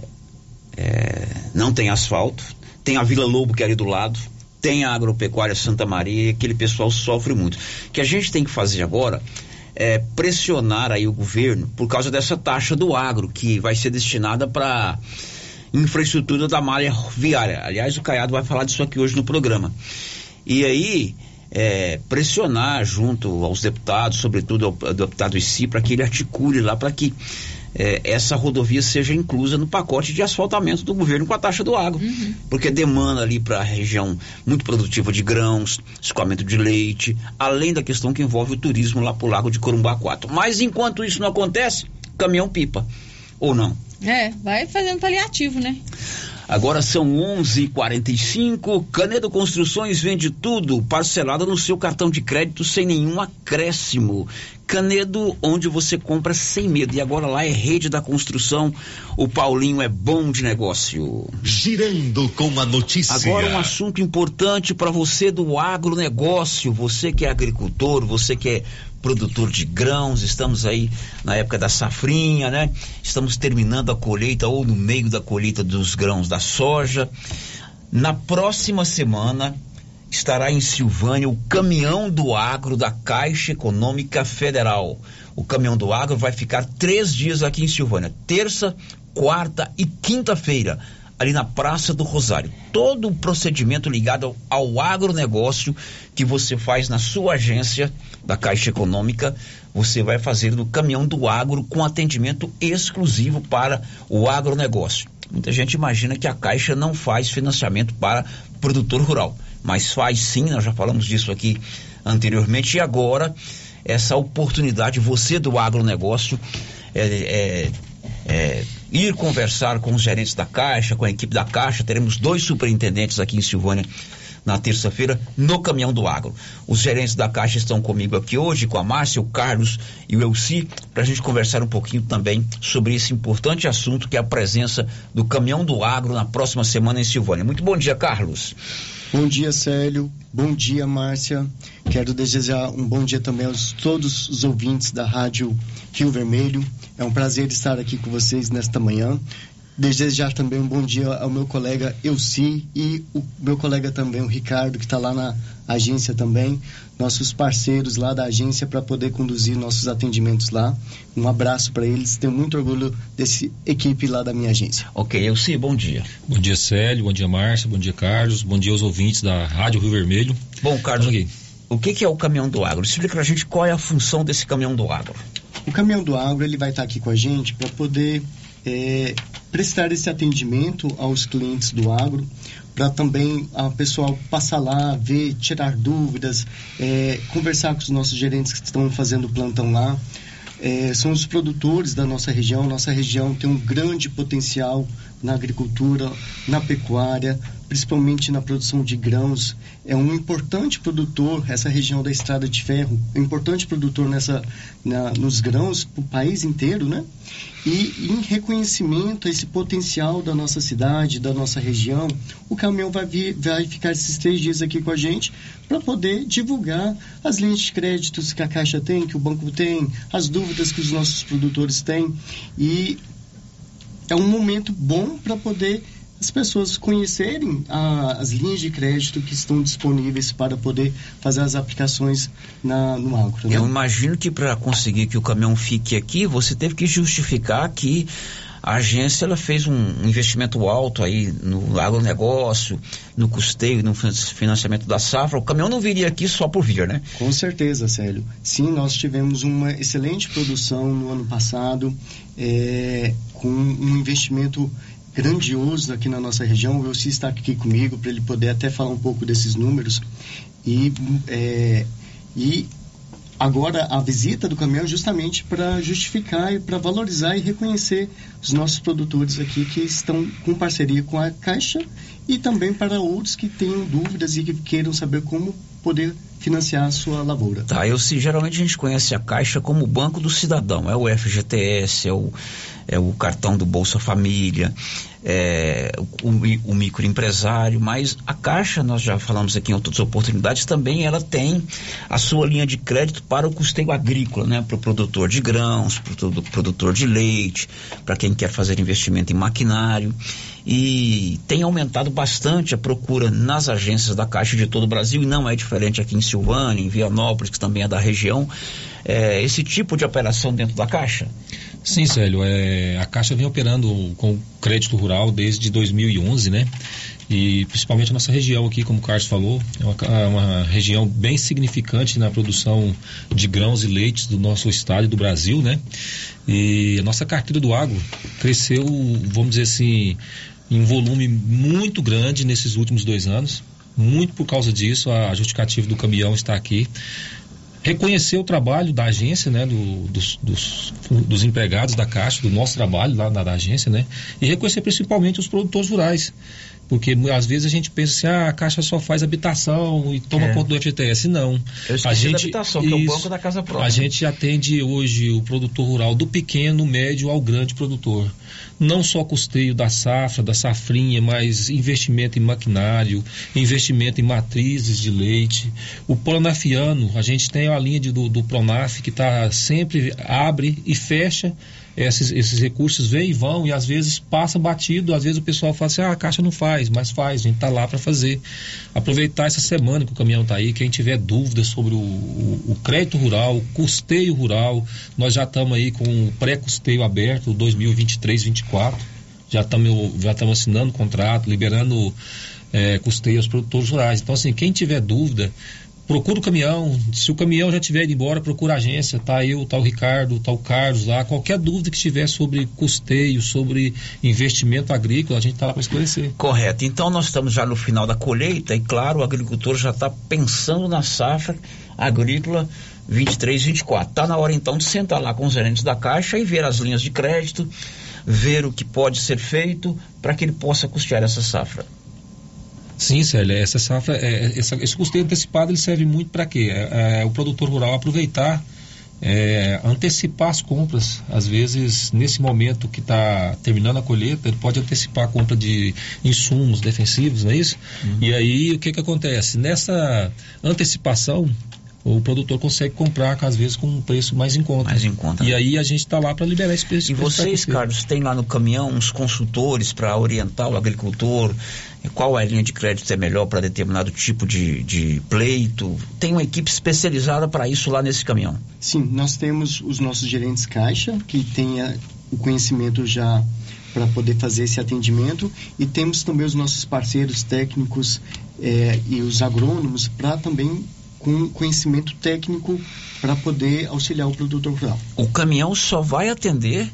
é, não tem asfalto, tem a Vila Lobo que é ali do lado, tem a Agropecuária Santa Maria, e aquele pessoal sofre muito. O que a gente tem que fazer agora é pressionar aí o governo por causa dessa taxa do agro, que vai ser destinada para infraestrutura da malha viária. Aliás, o Caiado vai falar disso aqui hoje no programa. E aí, é, pressionar junto aos deputados, sobretudo ao, ao deputado Issi, para que ele articule lá para que é, essa rodovia seja inclusa no pacote de asfaltamento do governo com a taxa do agro. Uhum. Porque demanda ali para a região muito produtiva de grãos, escoamento de leite, além da questão que envolve o turismo lá para o Lago de Corumbá 4. Mas enquanto isso não acontece, caminhão pipa. Ou não? É, vai fazendo paliativo, né? Agora são 11:45. Canedo Construções vende tudo parcelado no seu cartão de crédito sem nenhum acréscimo. Canedo, onde você compra sem medo. E agora lá é rede da construção. O Paulinho é bom de negócio. Girando com a notícia. Agora um assunto importante para você do agronegócio. Você que é agricultor, você que é produtor de grãos, estamos aí na época da safrinha, né? Estamos terminando a colheita ou no meio da colheita dos grãos da soja. Na próxima semana estará em Silvânia o caminhão do agro da Caixa Econômica Federal. O caminhão do agro vai ficar três dias aqui em Silvânia, terça, quarta e quinta-feira ali na Praça do Rosário. Todo o procedimento ligado ao, agronegócio que você faz na sua agência da Caixa Econômica, você vai fazer no caminhão do agro com atendimento exclusivo para o agronegócio. Muita gente imagina que a Caixa não faz financiamento para produtor rural, mas faz sim, nós já falamos disso aqui anteriormente, e agora essa oportunidade, você do agronegócio, é, é, é ir conversar com os gerentes da Caixa, com a equipe da Caixa. Teremos dois superintendentes aqui em Silvânia na terça-feira no Caminhão do Agro. Os gerentes da Caixa estão comigo aqui hoje, com a Márcia, o Carlos e o Elci, para a gente conversar um pouquinho também sobre esse importante assunto que é a presença do Caminhão do Agro na próxima semana em Silvânia. Muito bom dia, Carlos. Bom dia, Célio. Bom dia, Márcia. Quero desejar um bom dia também aos todos os ouvintes da Rádio Rio Vermelho. É um prazer estar aqui com vocês nesta manhã. Desejar também um bom dia ao meu colega Elci e o meu colega também, o Ricardo, que está lá na agência também, nossos parceiros lá da agência para poder conduzir nossos atendimentos lá. Um abraço para eles, tenho muito orgulho desse equipe lá da minha agência. Ok, Elci, bom dia. Bom dia, Célio, bom dia, Márcia, bom dia, Carlos, bom dia aos ouvintes da Rádio Rio Vermelho. Bom, Carlos, o que, que é o caminhão do agro? Explica para a gente qual é a função desse caminhão do agro. O caminhão do agro ele vai estar aqui com a gente para poder é, prestar esse atendimento aos clientes do agro, para também a pessoal passar lá, ver, tirar dúvidas, é, conversar com os nossos gerentes que estão fazendo plantão lá. É, são os produtores da nossa região. Nossa região tem um grande potencial na agricultura, na pecuária, principalmente na produção de grãos. É um importante produtor, essa região da Estrada de Ferro, um importante produtor nessa, na, nos grãos para o país inteiro, né? E em reconhecimento a esse potencial da nossa cidade, da nossa região, o caminhão vai, vir, vai ficar esses três dias aqui com a gente para poder divulgar as linhas de créditos que a Caixa tem, que o banco tem, as dúvidas que os nossos produtores têm. E é um momento bom para poder as pessoas conhecerem a, as linhas de crédito que estão disponíveis para poder fazer as aplicações na, no agro. Né? Eu imagino que para conseguir que o caminhão fique aqui, você teve que justificar que a agência ela fez um investimento alto aí no agronegócio, no custeio, no financiamento da safra. O caminhão não viria aqui só por vir, né? Com certeza, Célio. Sim, nós tivemos uma excelente produção no ano passado, é, com um investimento grandioso aqui na nossa região. O Elci está aqui comigo para ele poder até falar um pouco desses números. E, é, e agora a visita do caminhão é justamente para justificar e para valorizar e reconhecer os nossos produtores aqui que estão com parceria com a Caixa e também para outros que tenham dúvidas e que queiram saber como poder financiar a sua lavoura. Tá, eu se geralmente a gente conhece a Caixa como o banco do cidadão, é o FGTS, é o é o cartão do Bolsa Família, é, o, o, microempresário, mas a Caixa, nós já falamos aqui em outras oportunidades, também ela tem a sua linha de crédito para o custeio agrícola, né? Para o produtor de grãos, para o produtor de leite, para quem quer fazer investimento em maquinário. E tem aumentado bastante a procura nas agências da Caixa de todo o Brasil, e não é diferente aqui em Silvânia, em Vianópolis, que também é da região, é, esse tipo de operação dentro da Caixa? Sim, Célio, é, a Caixa vem operando com crédito rural desde 2011, né? E principalmente a nossa região aqui, como o Carlos falou, é uma, é uma, região bem significante na produção de grãos e leites do nosso estado e do Brasil, né? E a nossa carteira do agro cresceu, vamos dizer assim, em um volume muito grande nesses últimos dois anos. Muito por causa disso, a justificativa do caminhão está aqui reconhecer o trabalho da agência, né, do, dos, dos, dos, empregados da Caixa, do nosso trabalho lá na, da agência, né, e reconhecer principalmente os produtores rurais. Porque às vezes a gente pensa assim, ah, a Caixa só faz habitação e toma é. conta do FGTS. Não. Eu a gente, da habitação, isso, que é o banco da casa própria. A gente atende hoje o produtor rural do pequeno, médio ao grande produtor. Não só custeio da safra, da safrinha, mas investimento em maquinário, investimento em matrizes de leite. O Pronafiano, a gente tem a linha de, do, do Pronaf que está sempre abre e fecha esses, esses recursos vêm e vão e às vezes passa batido, às vezes o pessoal fala assim, ah, a Caixa não faz, mas faz, a gente está lá para fazer. Aproveitar essa semana que o caminhão está aí, quem tiver dúvidas sobre o, o, o, crédito rural, o custeio rural, nós já estamos aí com o pré-custeio aberto, 2023-24, já estamos já assinando contrato, liberando é, custeio aos produtores rurais. Então, assim, quem tiver dúvida, procura o caminhão. Se o caminhão já tiver ido embora, procura a agência. Tá eu, tá o Ricardo, tá o Carlos lá. Qualquer dúvida que tiver sobre custeio, sobre investimento agrícola, a gente está lá para esclarecer. Correto. Então nós estamos já no final da colheita e, claro, o agricultor já está pensando na safra agrícola 23, 24. Está na hora então de sentar lá com os gerentes da Caixa e ver as linhas de crédito, ver o que pode ser feito para que ele possa custear essa safra. Sim, Célia, essa safra, é, essa, esse custeio antecipado ele serve muito para quê? É, é, o produtor rural aproveitar, é, antecipar as compras. Às vezes, nesse momento que está terminando a colheita, ele pode antecipar a compra de insumos defensivos, não é isso? Uhum. E aí, o que, que acontece? Nessa antecipação, o produtor consegue comprar, às vezes, com um preço mais em conta. Mais em conta. E aí a gente está lá para liberar esse preço. E vocês, Carlos, tem lá no caminhão uns consultores para orientar o agricultor qual a linha de crédito é melhor para determinado tipo de, de pleito? Tem uma equipe especializada para isso lá nesse caminhão? Sim, nós temos os nossos gerentes caixa, que têm o conhecimento já para poder fazer esse atendimento e temos também os nossos parceiros técnicos é, e os agrônomos para também com conhecimento técnico para poder auxiliar o produtor rural. O caminhão só vai atender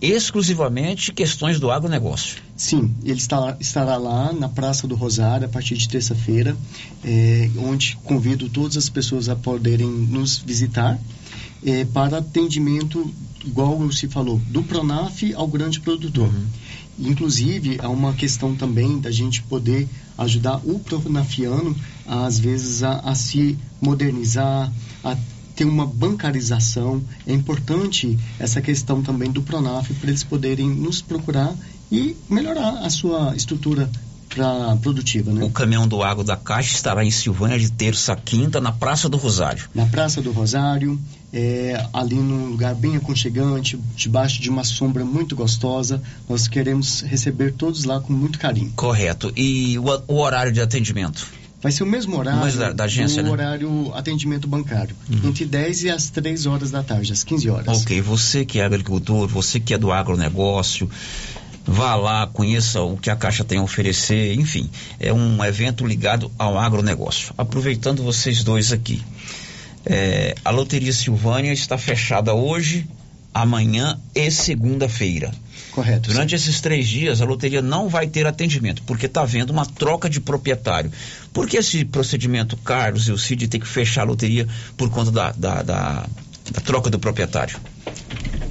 exclusivamente questões do agronegócio. Sim, ele está, estará lá na Praça do Rosário a partir de terça-feira, é, onde convido todas as pessoas a poderem nos visitar é, para atendimento, igual se falou, do Pronaf ao grande produtor. Uhum. Inclusive, há uma questão também da gente poder ajudar o pronafiano, às vezes, a, a se modernizar, a ter uma bancarização. É importante essa questão também do Pronaf para eles poderem nos procurar e melhorar a sua estrutura pra, produtiva. Né? O caminhão do Água da Caixa estará em Silvânia de terça a quinta, na Praça do Rosário. Na Praça do Rosário, é, ali num lugar bem aconchegante, debaixo de uma sombra muito gostosa. Nós queremos receber todos lá com muito carinho. Correto. E o, o horário de atendimento? Vai ser o mesmo horário da, da agência, do né? horário atendimento bancário. Uhum. Entre 10 e as 3 horas da tarde, às 15 horas. Ok, você que é agricultor, você que é do agronegócio, vá lá, conheça o que a Caixa tem a oferecer, enfim, é um evento ligado ao agronegócio. Aproveitando vocês dois aqui, é, a Loteria Silvânia está fechada hoje, amanhã e segunda-feira. Correto. Durante sim. esses três dias, a loteria não vai ter atendimento, porque está havendo uma troca de proprietário. Por que esse procedimento, Carlos e o Cid, tem que fechar a loteria por conta da, da, da, da troca do proprietário?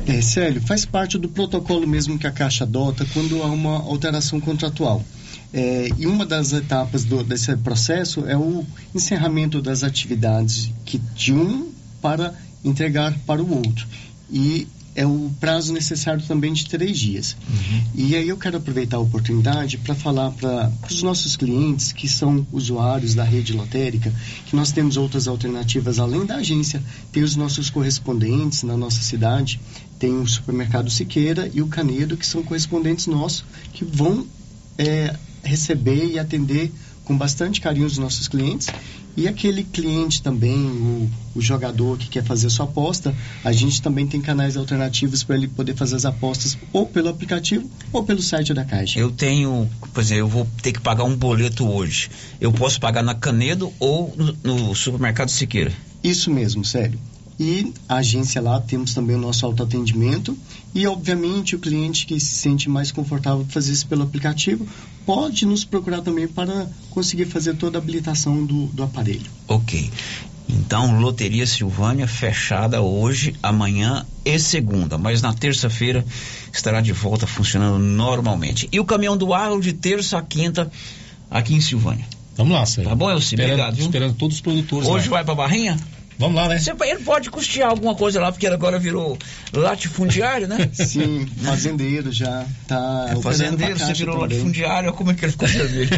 É, Célio, faz parte do protocolo mesmo que a Caixa adota quando há uma alteração contratual. É, e uma das etapas do, desse processo é o encerramento das atividades que, de um para entregar para o outro. E é o prazo necessário também de três dias. Uhum. E aí eu quero aproveitar a oportunidade para falar para os nossos clientes que são usuários da rede lotérica que nós temos outras alternativas além da agência. Tem os nossos correspondentes na nossa cidade, tem o supermercado Siqueira e o Canedo, que são correspondentes nossos, que vão é, receber e atender com bastante carinho os nossos clientes. E aquele cliente também, o, o jogador que quer fazer sua aposta, a gente também tem canais alternativos para ele poder fazer as apostas ou pelo aplicativo ou pelo site da Caixa. Eu tenho, por exemplo, eu vou ter que pagar um boleto hoje. Eu posso pagar na Canedo ou no, no supermercado Siqueira? Isso mesmo, sério. E a agência lá temos também o nosso autoatendimento e, obviamente, o cliente que se sente mais confortável de fazer isso pelo aplicativo pode nos procurar também para conseguir fazer toda a habilitação do, do aparelho. Ok. Então, Loteria Silvânia fechada hoje, amanhã e segunda, mas na terça-feira estará de volta funcionando normalmente. E o caminhão do agro de terça a quinta aqui em Silvânia. Vamos lá, Sérgio. Tá bom, Elci? Obrigado. viu? esperando todos os produtores. Hoje lá. vai pra Barrinha? Vamos lá, né? Você- ele pode custear alguma coisa lá, porque ele agora virou latifundiário, né? Sim, fazendeiro já tá. É fazendeiro, você virou latifundiário, olha como é que ele ficou dele.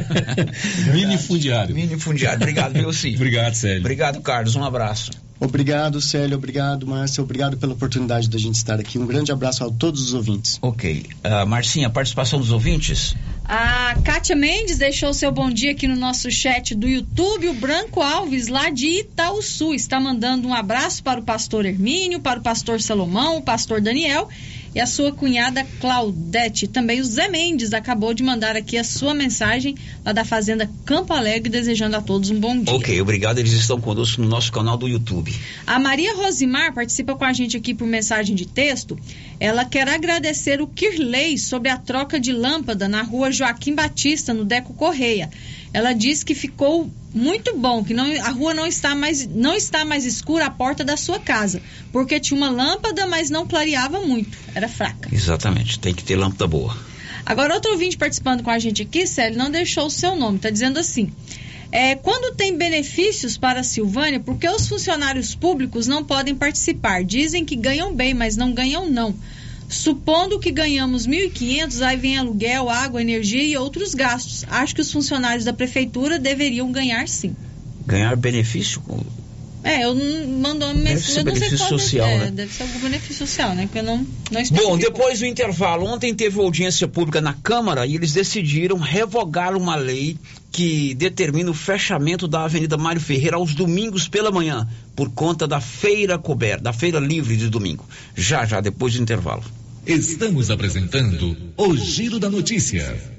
Mini fundiário. Mini fundiário. Obrigado, viu, Sim? Obrigado, Sérgio. Obrigado, Carlos. Um abraço. Obrigado, Célio. Obrigado, Márcia. Obrigado pela oportunidade da gente estar aqui. Um grande abraço a todos os ouvintes. Ok. Uh, Marcinha, participação dos ouvintes? A Kátia Mendes deixou seu bom dia aqui no nosso chat do YouTube. O Branco Alves, lá de Itaúsu, está mandando um abraço para o pastor Hermínio, para o pastor Salomão, o pastor Daniel e a sua cunhada Claudete. Também o Zé Mendes acabou de mandar aqui a sua mensagem lá da Fazenda Campo Alegre, desejando a todos um bom dia. Ok, obrigado. Eles estão conosco no nosso canal do YouTube. A Maria Rosimar participa com a gente aqui por mensagem de texto. Ela quer agradecer o Kirley sobre a troca de lâmpada na rua Joaquim Batista, no Deco Correia. Ela diz que ficou muito bom, que não, a rua não está, mais, não está mais escura à porta da sua casa, porque tinha uma lâmpada, mas não clareava muito, era fraca. Exatamente, tem que ter lâmpada boa. Agora, outro ouvinte participando com a gente aqui, Célio, não deixou o seu nome, está dizendo assim. É, quando tem benefícios para a Silvânia, por que os funcionários públicos não podem participar? Dizem que ganham bem, mas não ganham não. Supondo que ganhamos 1.500, aí vem aluguel, água, energia e outros gastos. Acho que os funcionários da prefeitura deveriam ganhar sim. Ganhar benefício? É, eu não mandou Deve eu não sei benefício social, é, né? Deve ser algum benefício social, né? Que eu não, não Bom, depois do intervalo, ontem teve audiência pública na Câmara e eles decidiram revogar uma lei que determina o fechamento da Avenida Mário Ferreira aos domingos pela manhã, por conta da feira coberta, da feira livre de domingo. Já, já, depois do intervalo. Estamos apresentando o Giro da Notícia.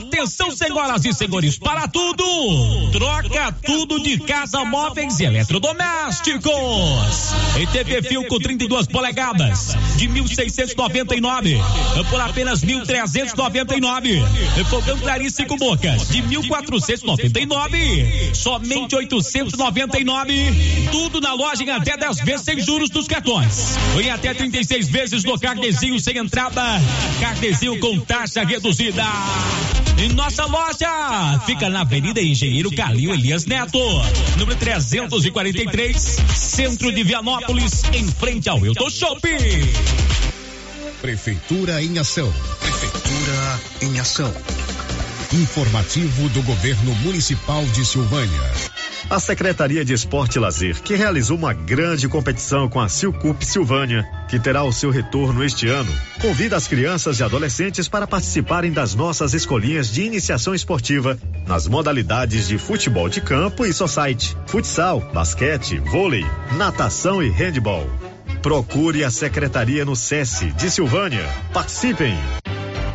Atenção, senhoras e senhores, para tudo! Troca tudo de casa, móveis e eletrodomésticos. Em TV Fio com 32 polegadas, de 1.699 por apenas 1.399. Fogão com bocas, de 1.499, somente 899. Tudo na loja em até 10 vezes sem juros dos cartões. Em até 36 vezes no carnezinho sem entrada, carnezinho com taxa reduzida. Em nossa loja fica na Avenida Engenheiro Calil Elias Neto, número 343, centro de Vianópolis, em frente ao Hilton Shopping. Prefeitura em ação. Prefeitura em ação. Informativo do Governo Municipal de Silvânia. A Secretaria de Esporte e Lazer, que realizou uma grande competição com a Silcup Silvânia, que terá o seu retorno este ano, convida as crianças e adolescentes para participarem das nossas escolinhas de iniciação esportiva nas modalidades de futebol de campo e society, futsal, basquete, vôlei, natação e handball. Procure a secretaria no SESI de Silvânia. Participem!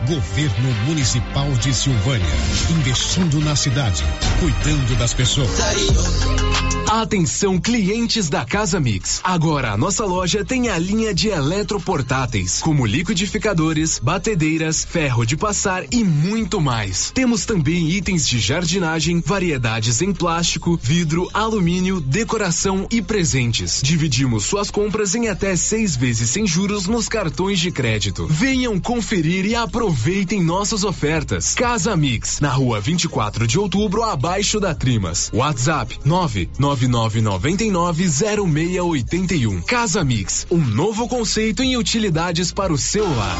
Governo Municipal de Silvânia. Investindo na cidade, cuidando das pessoas. Atenção clientes da Casa Mix. Agora a nossa loja tem a linha de eletroportáteis, como liquidificadores, batedeiras, ferro de passar e muito mais. Temos também itens de jardinagem, variedades em plástico, vidro, alumínio, decoração e presentes. Dividimos suas compras em até seis vezes sem juros nos cartões de crédito. Venham conferir e aproveitem nossas ofertas. Casa Mix, na rua 24 de outubro, abaixo da Trimas. WhatsApp 999990681. Casa Mix, um novo conceito em utilidades para o seu lar.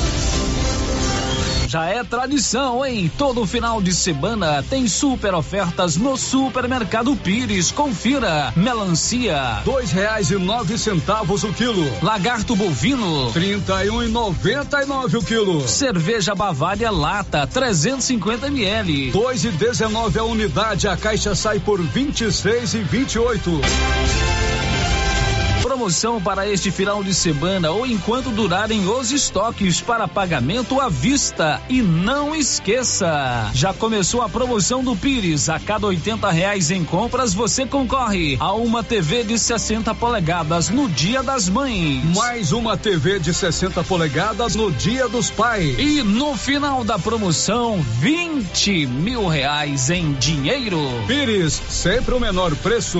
já é tradição, hein? Todo final de semana tem super ofertas no Supermercado Pires. Confira. Melancia, dois reais e nove centavos o quilo. Lagarto bovino, trinta e um e noventa e nove o quilo. Cerveja Bavária lata, 350 ml. Dois e dezenove a unidade. A caixa sai por vinte e seis e vinte e oito. Promoção para este final de semana ou enquanto durarem os estoques para pagamento à vista. E não esqueça, já começou a promoção do Pires. A cada 80 reais em compras você concorre a uma TV de 60 polegadas no Dia das Mães. Mais uma TV de 60 polegadas no Dia dos Pais. E no final da promoção, 20 mil reais em dinheiro. Pires, sempre o menor preço.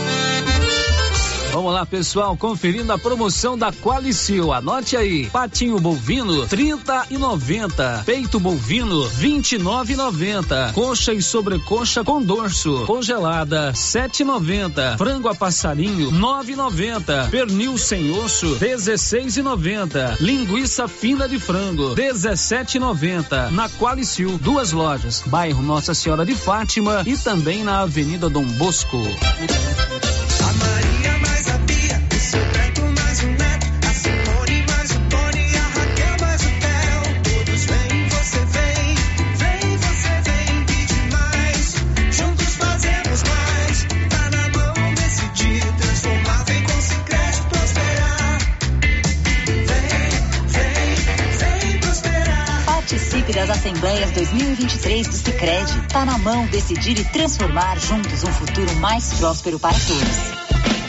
Vamos lá, pessoal, conferindo a promoção da Qualicil. Anote aí: patinho bovino 30 e 90, peito bovino 29 e 90, coxa e sobrecoxa com dorso congelada 7,90, frango a passarinho 9,90, pernil sem osso 16,90, linguiça fina de frango 17,90. Na Qualicil, duas lojas, bairro Nossa Senhora de Fátima e também na Avenida Dom Bosco. Assembleias 2023 do Sicredi. Tá na mão decidir e transformar juntos um futuro mais próspero para todos.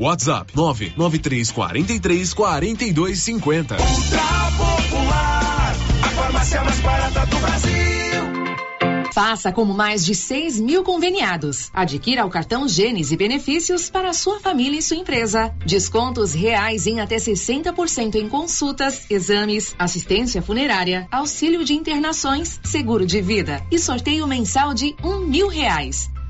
WhatsApp 99343 4250. Ultra Popular, a farmácia mais barata do Brasil. Faça como mais de 6 mil conveniados. Adquira o cartão Gênesis e benefícios para sua família e sua empresa. Descontos reais em até 60% em consultas, exames, assistência funerária, auxílio de internações, seguro de vida e sorteio mensal de um mil reais.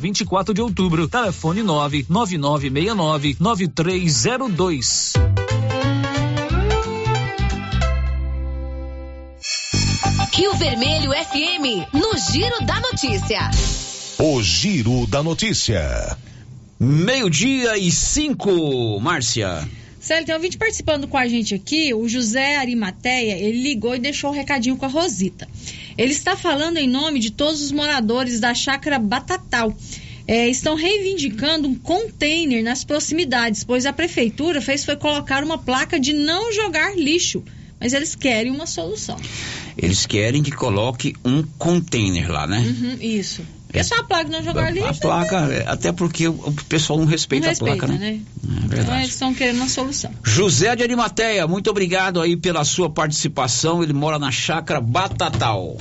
24 de Outubro. Telefone 99969 9302. Rio Vermelho FM, no Giro da Notícia. O Giro da Notícia. Meio-dia e cinco, Márcia. Célio, tem um vídeo participando com a gente aqui, o José Arimateia, ele ligou e deixou um recadinho com a Rosita. Ele está falando em nome de todos os moradores da chácara Batatal. É, estão reivindicando um container nas proximidades, pois a prefeitura fez foi colocar uma placa de não jogar lixo, mas eles querem uma solução. Eles querem que coloque um container lá, né? Uhum, isso. É só a placa não jogar lixo. A placa, né? até porque o pessoal não respeita, não respeita a placa, né? né? É verdade. Então eles estão querendo uma solução. José de Arimateia, muito obrigado aí pela sua participação. Ele mora na chácara Batatal.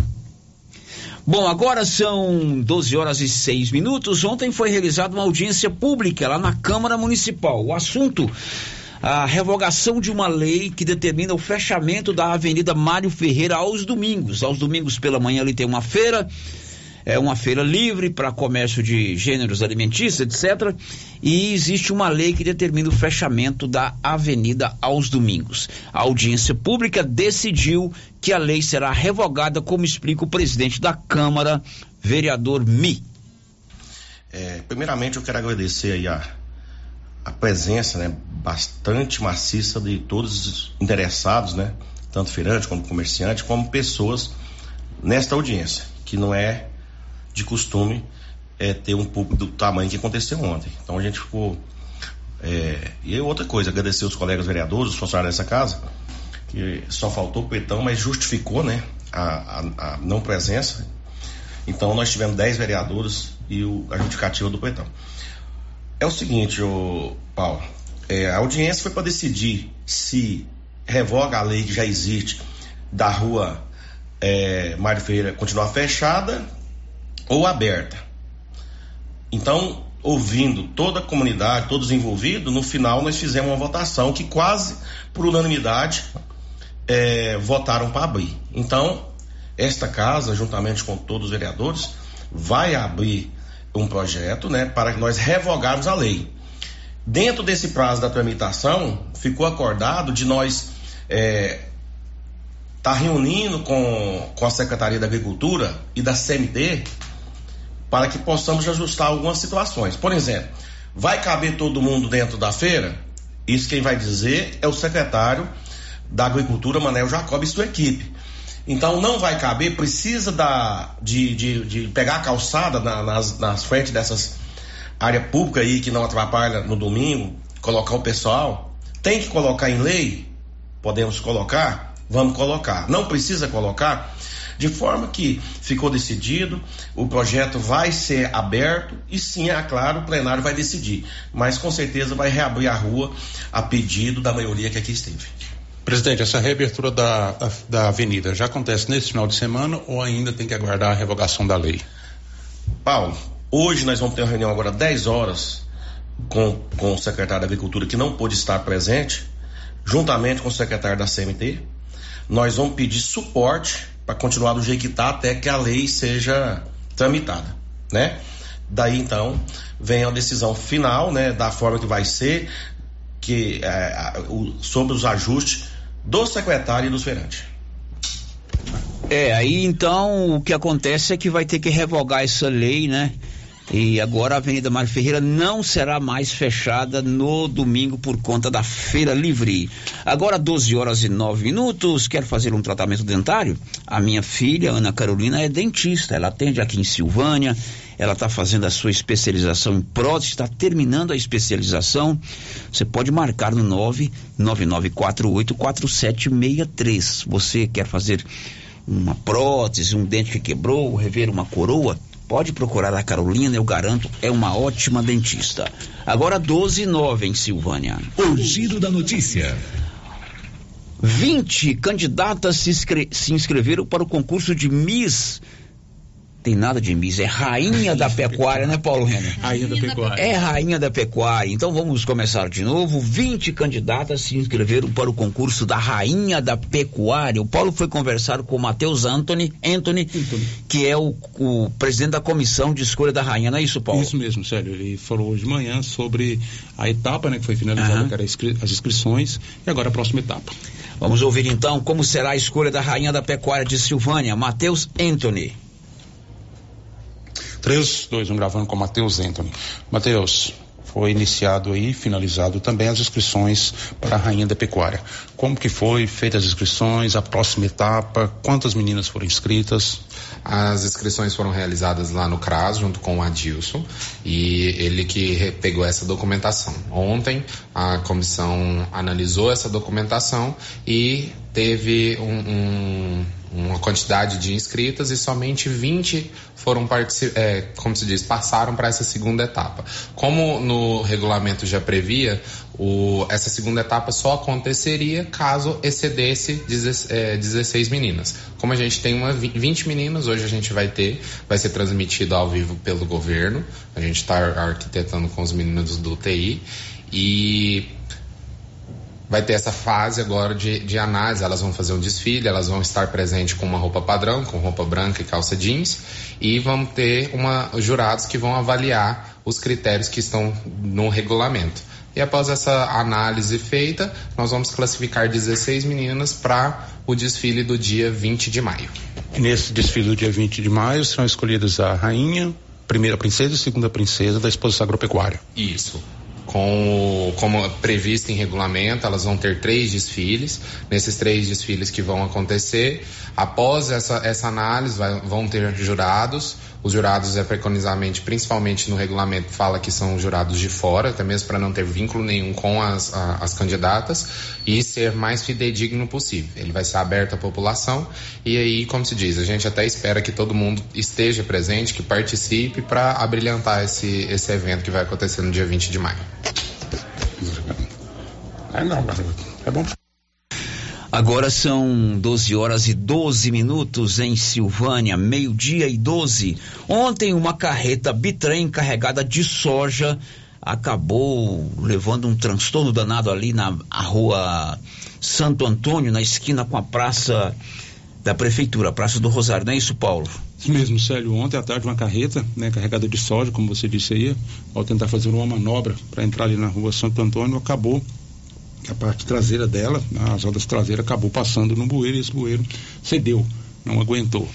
Bom, agora são 12 horas e 6 minutos. Ontem foi realizada uma audiência pública lá na Câmara Municipal. O assunto a revogação de uma lei que determina o fechamento da Avenida Mário Ferreira aos domingos. Aos domingos pela manhã ali tem uma feira, é uma feira livre para comércio de gêneros alimentícios, etc. E existe uma lei que determina o fechamento da avenida aos domingos. A audiência pública decidiu que a lei será revogada, como explica o presidente da Câmara, vereador Mi. É, primeiramente, eu quero agradecer aí a, a presença, né, bastante maciça de todos os interessados, né, tanto feirante como comerciante, como pessoas nesta audiência, que não é de costume é, ter um público do tamanho que aconteceu ontem. Então a gente ficou. É, e outra coisa, agradecer os colegas vereadores, os funcionários dessa casa, que só faltou o Petão, mas justificou né, a, a, a não presença. Então nós tivemos 10 vereadores e o, a justificativa do Petão. É o seguinte, o Paulo, é, a audiência foi para decidir se revoga a lei que já existe da rua é, Mário Ferreira continuar fechada ou aberta. Então, ouvindo toda a comunidade, todos envolvidos, no final nós fizemos uma votação que quase por unanimidade é, votaram para abrir. Então, esta casa, juntamente com todos os vereadores, vai abrir um projeto né, para que nós revogarmos a lei. Dentro desse prazo da tramitação, ficou acordado de nós é, tá reunindo com, com a Secretaria da Agricultura e da CMT para que possamos ajustar algumas situações. Por exemplo, vai caber todo mundo dentro da feira? Isso quem vai dizer é o secretário da Agricultura, Manel Jacob, e sua equipe. Então não vai caber, precisa da, de, de, de pegar a calçada na, nas, nas frentes dessas áreas públicas aí que não atrapalha no domingo, colocar o pessoal. Tem que colocar em lei? Podemos colocar? Vamos colocar. Não precisa colocar? De forma que ficou decidido, o projeto vai ser aberto e sim, é claro, o plenário vai decidir. Mas com certeza vai reabrir a rua a pedido da maioria que aqui esteve. Presidente, essa reabertura da, da, da, avenida já acontece nesse final de semana ou ainda tem que aguardar a revogação da lei? Paulo, hoje nós vamos ter uma reunião agora 10 horas com, com o secretário da Agricultura que não pôde estar presente, juntamente com o secretário da CMT. Nós vamos pedir suporte para continuar do jeito que está até que a lei seja tramitada, né? Daí então vem a decisão final, né, da forma que vai ser, que é, o, sobre os ajustes do secretário e dos feirantes. É, aí então o que acontece é que vai ter que revogar essa lei, né? E agora a Avenida Mário Ferreira não será mais fechada no domingo por conta da Feira Livre. Agora 12 horas e 9 minutos, quer fazer um tratamento dentário? A minha filha, Ana Carolina, é dentista. Ela atende aqui em Silvânia. Ela está fazendo a sua especialização em prótese, está terminando a especialização. Você pode marcar no 999484763. Você quer fazer uma prótese, um dente que quebrou, rever uma coroa? Pode procurar a Carolina, eu garanto, é uma ótima dentista. Agora 12 e 9 em Silvânia. O giro da notícia. 20 candidatas se, se inscreveram para o concurso de Miss tem nada de Miss, é rainha da pecuária, né, Paulo Renner? Rainha da pecuária. É rainha da pecuária. Então vamos começar de novo. 20 candidatas se inscreveram para o concurso da rainha da pecuária. O Paulo foi conversar com o Matheus Anthony, Anthony, Anthony, que é o, o, presidente da comissão de escolha da rainha, não é isso, Paulo? Isso mesmo, Sérgio. Ele falou hoje de manhã sobre a etapa, né, que foi finalizada, uhum. que era as inscrições, e agora a próxima etapa. Vamos ouvir então como será a escolha da rainha da pecuária de Silvânia, Matheus Anthony. 3, 2, 1 gravando com Matheus Anthony. Matheus, foi iniciado aí, finalizado também as inscrições para a Rainha da Pecuária. Como que foi feitas as inscrições, a próxima etapa, quantas meninas foram inscritas? As inscrições foram realizadas lá no CRAS, junto com o Adilson, e ele que pegou essa documentação. Ontem, a comissão analisou essa documentação e teve um, um uma quantidade de inscritas e somente 20 foram é, como se diz, passaram para essa segunda etapa. Como no regulamento já previa, o, essa segunda etapa só aconteceria caso excedesse 16 é, meninas. Como a gente tem uma 20 meninas, hoje a gente vai ter, vai ser transmitido ao vivo pelo governo. A gente está arquitetando com os meninos do TI e vai ter essa fase agora de, de análise. Elas vão fazer um desfile, elas vão estar presentes com uma roupa padrão, com roupa branca e calça jeans, e vão ter uma, jurados que vão avaliar os critérios que estão no regulamento. E após essa análise feita, nós vamos classificar 16 meninas para o desfile do dia 20 de maio. nesse desfile do dia 20 de maio serão escolhidas a rainha, primeira princesa e segunda princesa da exposição agropecuária. Isso com como previsto em regulamento, elas vão ter três desfiles. Nesses três desfiles que vão acontecer, após essa, essa análise, vai, vão ter jurados. Os jurados é preconizamente, principalmente no regulamento, fala que são jurados de fora, até mesmo para não ter vínculo nenhum com as, a, as candidatas e ser mais fidedigno possível. Ele vai ser aberto à população e aí, como se diz, a gente até espera que todo mundo esteja presente, que participe para abrilhantar esse, esse evento que vai acontecer no dia 20 de maio. É, não, é bom. Agora são 12 horas e 12 minutos em Silvânia, meio-dia e 12. Ontem, uma carreta bitrem carregada de soja acabou levando um transtorno danado ali na rua Santo Antônio, na esquina com a praça da prefeitura, Praça do Rosário, não é isso, Paulo? Isso mesmo, Célio. Ontem à tarde, uma carreta né, carregada de soja, como você disse aí, ao tentar fazer uma manobra para entrar ali na rua Santo Antônio, acabou a parte traseira dela, as rodas traseiras, acabou passando no bueiro e esse bueiro cedeu, não aguentou.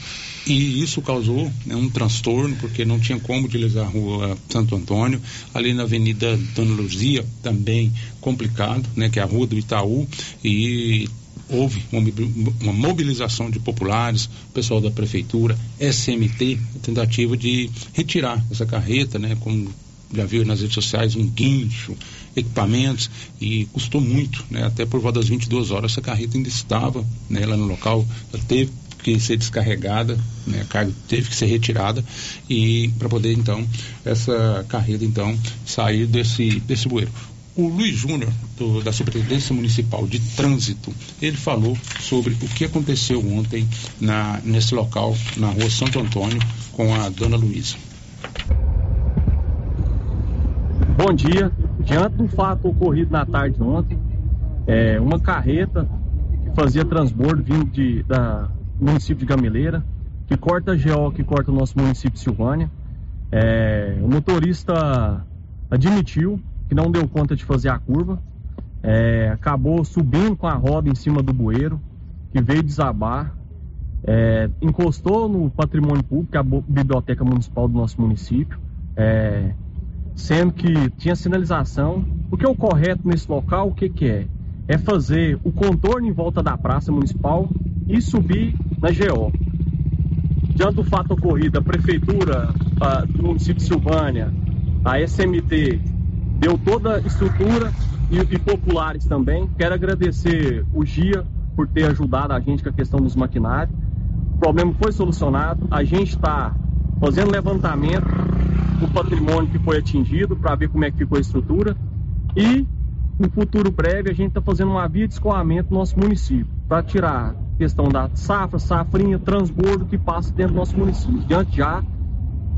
E isso causou né, um transtorno, porque não tinha como utilizar a rua Santo Antônio. Ali na Avenida Dona Luzia, também complicado, né, que é a rua do Itaú, e houve uma mobilização de populares, pessoal da prefeitura, SMT, tentativa de retirar essa carreta, né, como já viu nas redes sociais, um guincho, equipamentos e custou muito, né? Até por volta das 22 horas essa carreta ainda estava né, lá no local, teve que ser descarregada, né? A carga teve que ser retirada e para poder então essa carreta então sair desse desse bueiro. O Luiz Júnior, da Superintendência Municipal de Trânsito, ele falou sobre o que aconteceu ontem na, nesse local, na rua Santo Antônio, com a dona Luísa. Bom dia. Diante do fato ocorrido na tarde ontem, é, uma carreta que fazia transbordo vindo de, da município de Gameleira, que corta a GO, que corta o nosso município de Silvânia, É, o motorista admitiu que não deu conta de fazer a curva, é, acabou subindo com a roda em cima do bueiro, que veio desabar, é, encostou no patrimônio público, é a biblioteca municipal do nosso município, é, sendo que tinha sinalização. Porque o correto nesse local, o que, que é? É fazer o contorno em volta da praça municipal e subir na GO. Diante do fato ocorrido, a prefeitura a, do município de Silvânia, a SMT, deu toda a estrutura e, e populares também. Quero agradecer o GIA por ter ajudado a gente com a questão dos maquinários. O problema foi solucionado. A gente está fazendo levantamento do patrimônio que foi atingido para ver como é que ficou a estrutura. E no futuro breve a gente está fazendo uma via de escoamento no nosso município para tirar a questão da safra, safrinha, transbordo que passa dentro do nosso município. Diante já,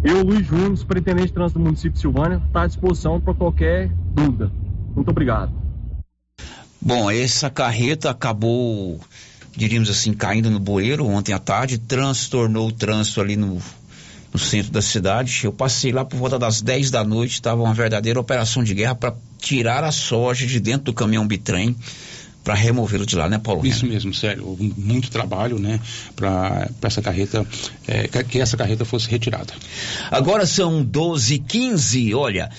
eu, Luiz Júnior, superintendente de trânsito do município de Silvânia, está à disposição para qualquer dúvida. Muito obrigado. Bom, essa carreta acabou, diríamos assim, caindo no bueiro ontem à tarde, transtornou o trânsito ali no, no centro da cidade. Eu passei lá por volta das 10 da noite, estava uma verdadeira operação de guerra para tirar a soja de dentro do caminhão bitrem para removê-lo de lá, né, Paulo? Isso mesmo, sério. Houve muito trabalho, né, para essa carreta, é, que essa carreta fosse retirada. Agora são 12 15 olha.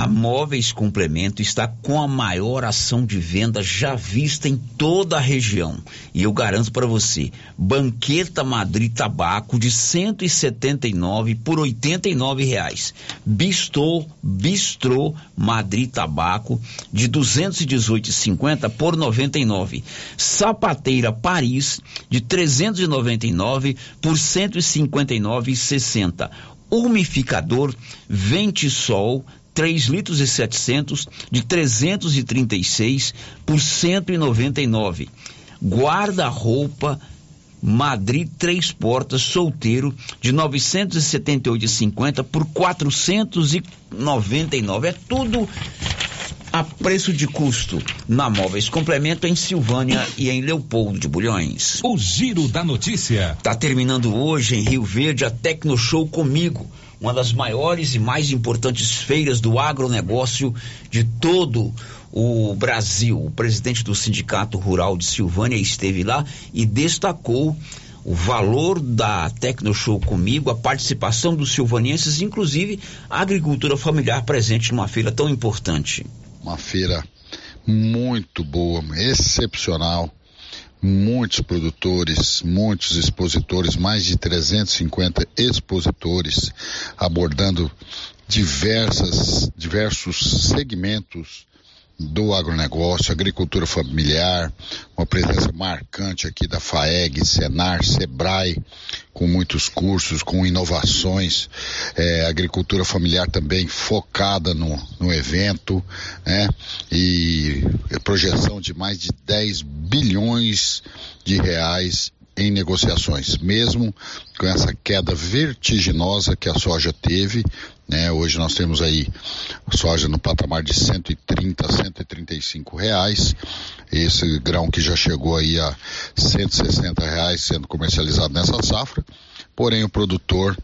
A Móveis Complemento está com a maior ação de venda já vista em toda a região. E eu garanto para você, Banqueta Madrid Tabaco de 179 por 89 reais. Bistrô, Bistrô Madrid Tabaco de 218,50 por 99. Sapateira Paris de 399 por 159,60 umificador Ventisol 3 litros e 700 de 336 por 199. Guarda-roupa Madrid três portas solteiro de 978,50 por 499. É tudo a preço de custo na Móveis Complemento em Silvânia e em Leopoldo de Bulhões. O giro da notícia. Tá terminando hoje em Rio Verde a Tecno Show comigo uma das maiores e mais importantes feiras do agronegócio de todo o Brasil. O presidente do Sindicato Rural de Silvânia esteve lá e destacou o valor da Tecno Show comigo, a participação dos silvanienses, inclusive a agricultura familiar presente numa feira tão importante. Uma feira muito boa, excepcional muitos produtores, muitos expositores, mais de 350 expositores abordando diversas, diversos segmentos do agronegócio, agricultura familiar, uma presença marcante aqui da FAEG, Senar, Sebrae, com muitos cursos, com inovações, é, agricultura familiar também focada no, no evento, né? E projeção de mais de 10 bilhões de reais em negociações, mesmo com essa queda vertiginosa que a soja teve, né? Hoje nós temos aí soja no patamar de 130 a 135 reais, esse grão que já chegou aí a 160 reais sendo comercializado nessa safra, porém o produtor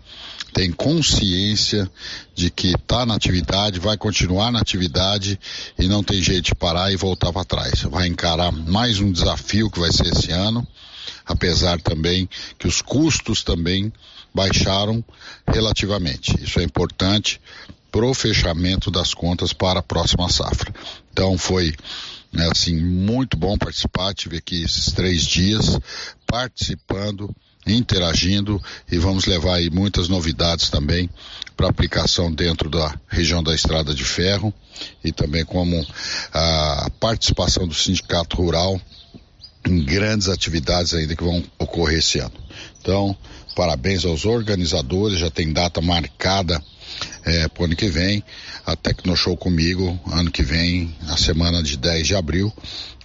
tem consciência de que está na atividade, vai continuar na atividade e não tem jeito de parar e voltar para trás. Vai encarar mais um desafio que vai ser esse ano apesar também que os custos também baixaram relativamente. Isso é importante para o fechamento das contas para a próxima safra. Então foi né, assim muito bom participar, tive aqui esses três dias participando, interagindo e vamos levar aí muitas novidades também para aplicação dentro da região da Estrada de Ferro e também como a participação do Sindicato Rural em grandes atividades ainda que vão ocorrer esse ano. Então, parabéns aos organizadores, já tem data marcada é, para o ano que vem. A Tecnoshow comigo, ano que vem, na semana de 10 de abril,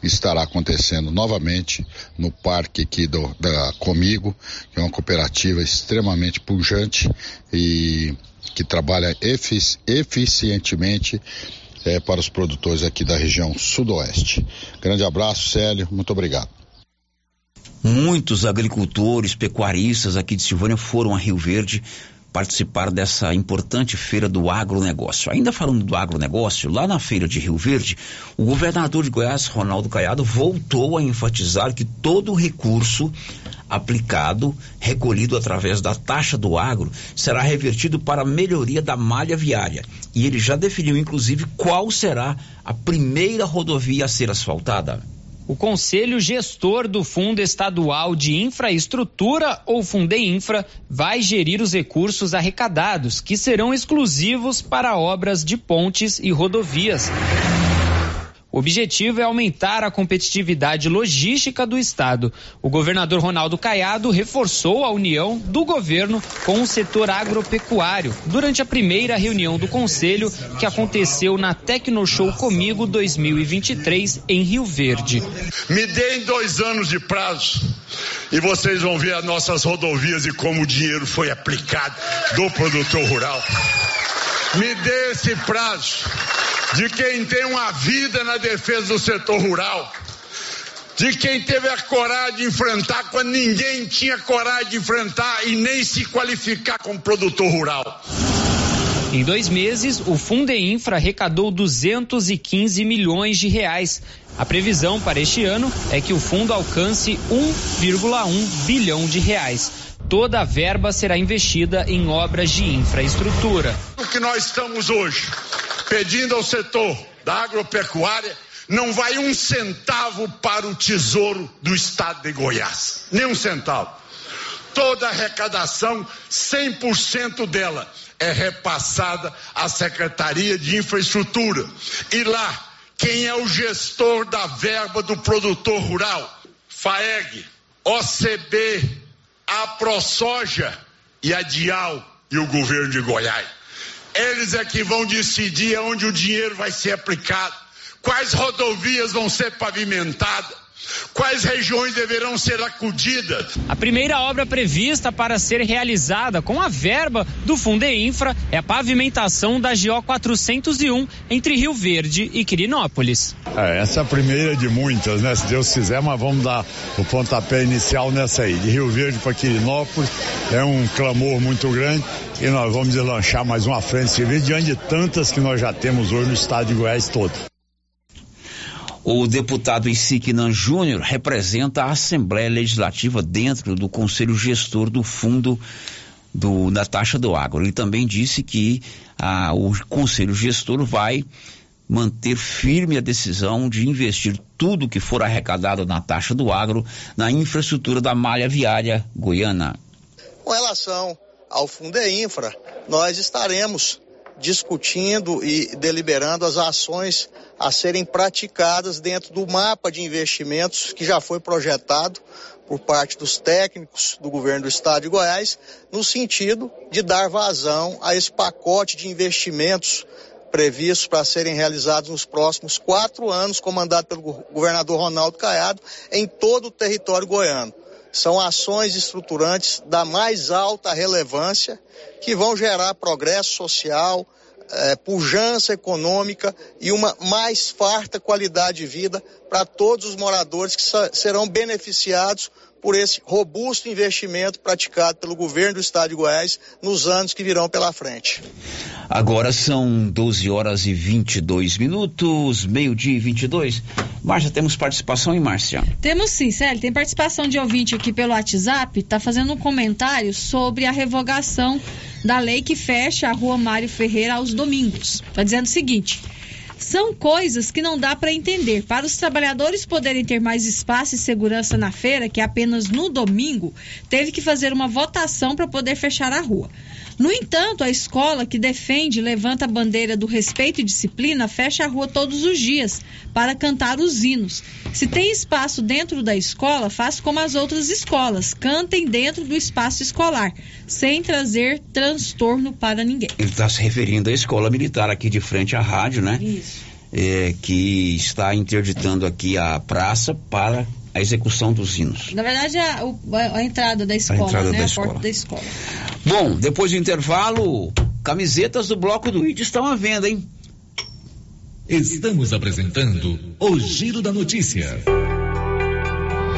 estará acontecendo novamente no parque aqui do, da Comigo, que é uma cooperativa extremamente pujante e que trabalha efici eficientemente é, para os produtores aqui da região sudoeste. Grande abraço, Célio, muito obrigado. Muitos agricultores, pecuaristas aqui de Silvânia foram a Rio Verde participar dessa importante feira do agronegócio. Ainda falando do agronegócio, lá na feira de Rio Verde, o governador de Goiás, Ronaldo Caiado, voltou a enfatizar que todo recurso aplicado, recolhido através da taxa do agro, será revertido para a melhoria da malha viária. E ele já definiu, inclusive, qual será a primeira rodovia a ser asfaltada. O Conselho Gestor do Fundo Estadual de Infraestrutura, ou Fundeinfra, vai gerir os recursos arrecadados, que serão exclusivos para obras de pontes e rodovias. O objetivo é aumentar a competitividade logística do Estado. O governador Ronaldo Caiado reforçou a união do governo com o setor agropecuário durante a primeira reunião do Conselho que aconteceu na Tecnoshow Comigo 2023 em Rio Verde. Me deem dois anos de prazo e vocês vão ver as nossas rodovias e como o dinheiro foi aplicado do produtor rural. Me dê esse prazo de quem tem uma vida na defesa do setor rural, de quem teve a coragem de enfrentar quando ninguém tinha coragem de enfrentar e nem se qualificar como produtor rural. Em dois meses, o Fundeinfra arrecadou 215 milhões de reais. A previsão para este ano é que o fundo alcance 1,1 bilhão de reais. Toda a verba será investida em obras de infraestrutura. O que nós estamos hoje pedindo ao setor da agropecuária não vai um centavo para o tesouro do estado de Goiás. Nem um centavo. Toda a arrecadação, 100% dela, é repassada à Secretaria de Infraestrutura. E lá, quem é o gestor da verba do produtor rural? FAEG, OCB, a ProSoja e a Dial e o governo de Goiás. Eles é que vão decidir onde o dinheiro vai ser aplicado, quais rodovias vão ser pavimentadas, quais regiões deverão ser acudidas. A primeira obra prevista para ser realizada com a verba do Fundeinfra é a pavimentação da GO 401 entre Rio Verde e Quirinópolis. É, essa é a primeira de muitas, né? Se Deus quiser, mas vamos dar o pontapé inicial nessa aí. De Rio Verde para Quirinópolis é um clamor muito grande e nós vamos deslanchar mais uma frente civil diante de tantas que nós já temos hoje no estado de Goiás todo. O deputado Isiquinan Júnior representa a Assembleia Legislativa dentro do Conselho Gestor do Fundo do, da Taxa do Agro. Ele também disse que ah, o Conselho Gestor vai manter firme a decisão de investir tudo que for arrecadado na taxa do agro na infraestrutura da malha viária goiana. Com relação ao Fundeinfra, nós estaremos discutindo e deliberando as ações a serem praticadas dentro do mapa de investimentos que já foi projetado por parte dos técnicos do governo do estado de Goiás, no sentido de dar vazão a esse pacote de investimentos previstos para serem realizados nos próximos quatro anos, comandado pelo governador Ronaldo Caiado, em todo o território goiano. São ações estruturantes da mais alta relevância que vão gerar progresso social, eh, pujança econômica e uma mais farta qualidade de vida para todos os moradores que serão beneficiados por esse robusto investimento praticado pelo governo do estado de Goiás nos anos que virão pela frente. Agora são 12 horas e 22 minutos, meio-dia e 22. Márcia, temos participação em Márcia? Temos sim, Célio. Tem participação de ouvinte aqui pelo WhatsApp, está fazendo um comentário sobre a revogação da lei que fecha a rua Mário Ferreira aos domingos. Está dizendo o seguinte. São coisas que não dá para entender. Para os trabalhadores poderem ter mais espaço e segurança na feira, que é apenas no domingo, teve que fazer uma votação para poder fechar a rua. No entanto, a escola que defende e levanta a bandeira do respeito e disciplina fecha a rua todos os dias para cantar os hinos. Se tem espaço dentro da escola, faça como as outras escolas, cantem dentro do espaço escolar, sem trazer transtorno para ninguém. Ele está se referindo à escola militar aqui de frente à rádio, né? Isso. É, que está interditando aqui a praça para a execução dos hinos. Na verdade, a, a, a entrada da escola, a entrada né? Da a escola. porta da escola. Bom, depois do intervalo, camisetas do Bloco do ID estão à venda, hein? Estamos apresentando o Giro da Notícia.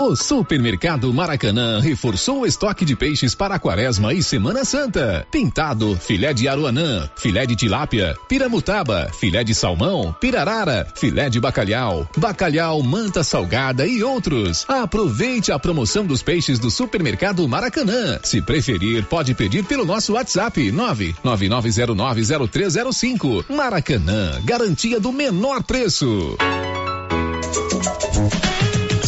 O Supermercado Maracanã reforçou o estoque de peixes para a Quaresma e Semana Santa. Pintado, filé de aruanã, filé de tilápia, piramutaba, filé de salmão, pirarara, filé de bacalhau, bacalhau, manta salgada e outros. Aproveite a promoção dos peixes do Supermercado Maracanã. Se preferir, pode pedir pelo nosso WhatsApp 999090305. Maracanã, garantia do menor preço.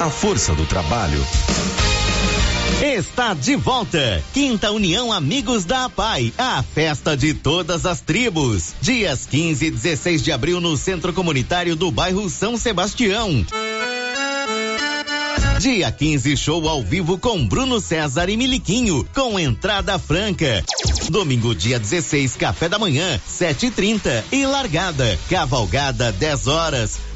A força do trabalho. Está de volta. Quinta União Amigos da APAI, a festa de todas as tribos. Dias 15 e 16 de abril no Centro Comunitário do bairro São Sebastião. Dia 15, show ao vivo com Bruno César e Miliquinho, com entrada franca. Domingo, dia 16, café da manhã, 7h30 e, e largada. Cavalgada, 10 horas.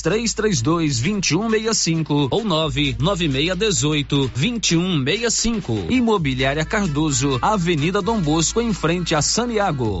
3332 2165 ou 99618 2165. Imobiliária Cardoso, Avenida Dom Bosco, em frente a Saniago.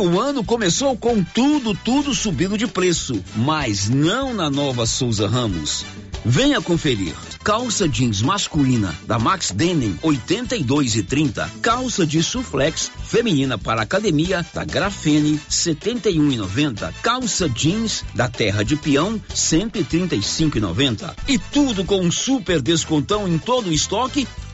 O ano começou com tudo, tudo subindo de preço, mas não na nova Souza Ramos. Venha conferir. Calça jeans masculina da Max Denim 82 e 30. Calça de suflex feminina para academia da Grafene 71 e 90. Calça jeans da Terra de Peão 135 e 90. E tudo com um super descontão em todo o estoque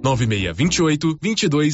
99628 22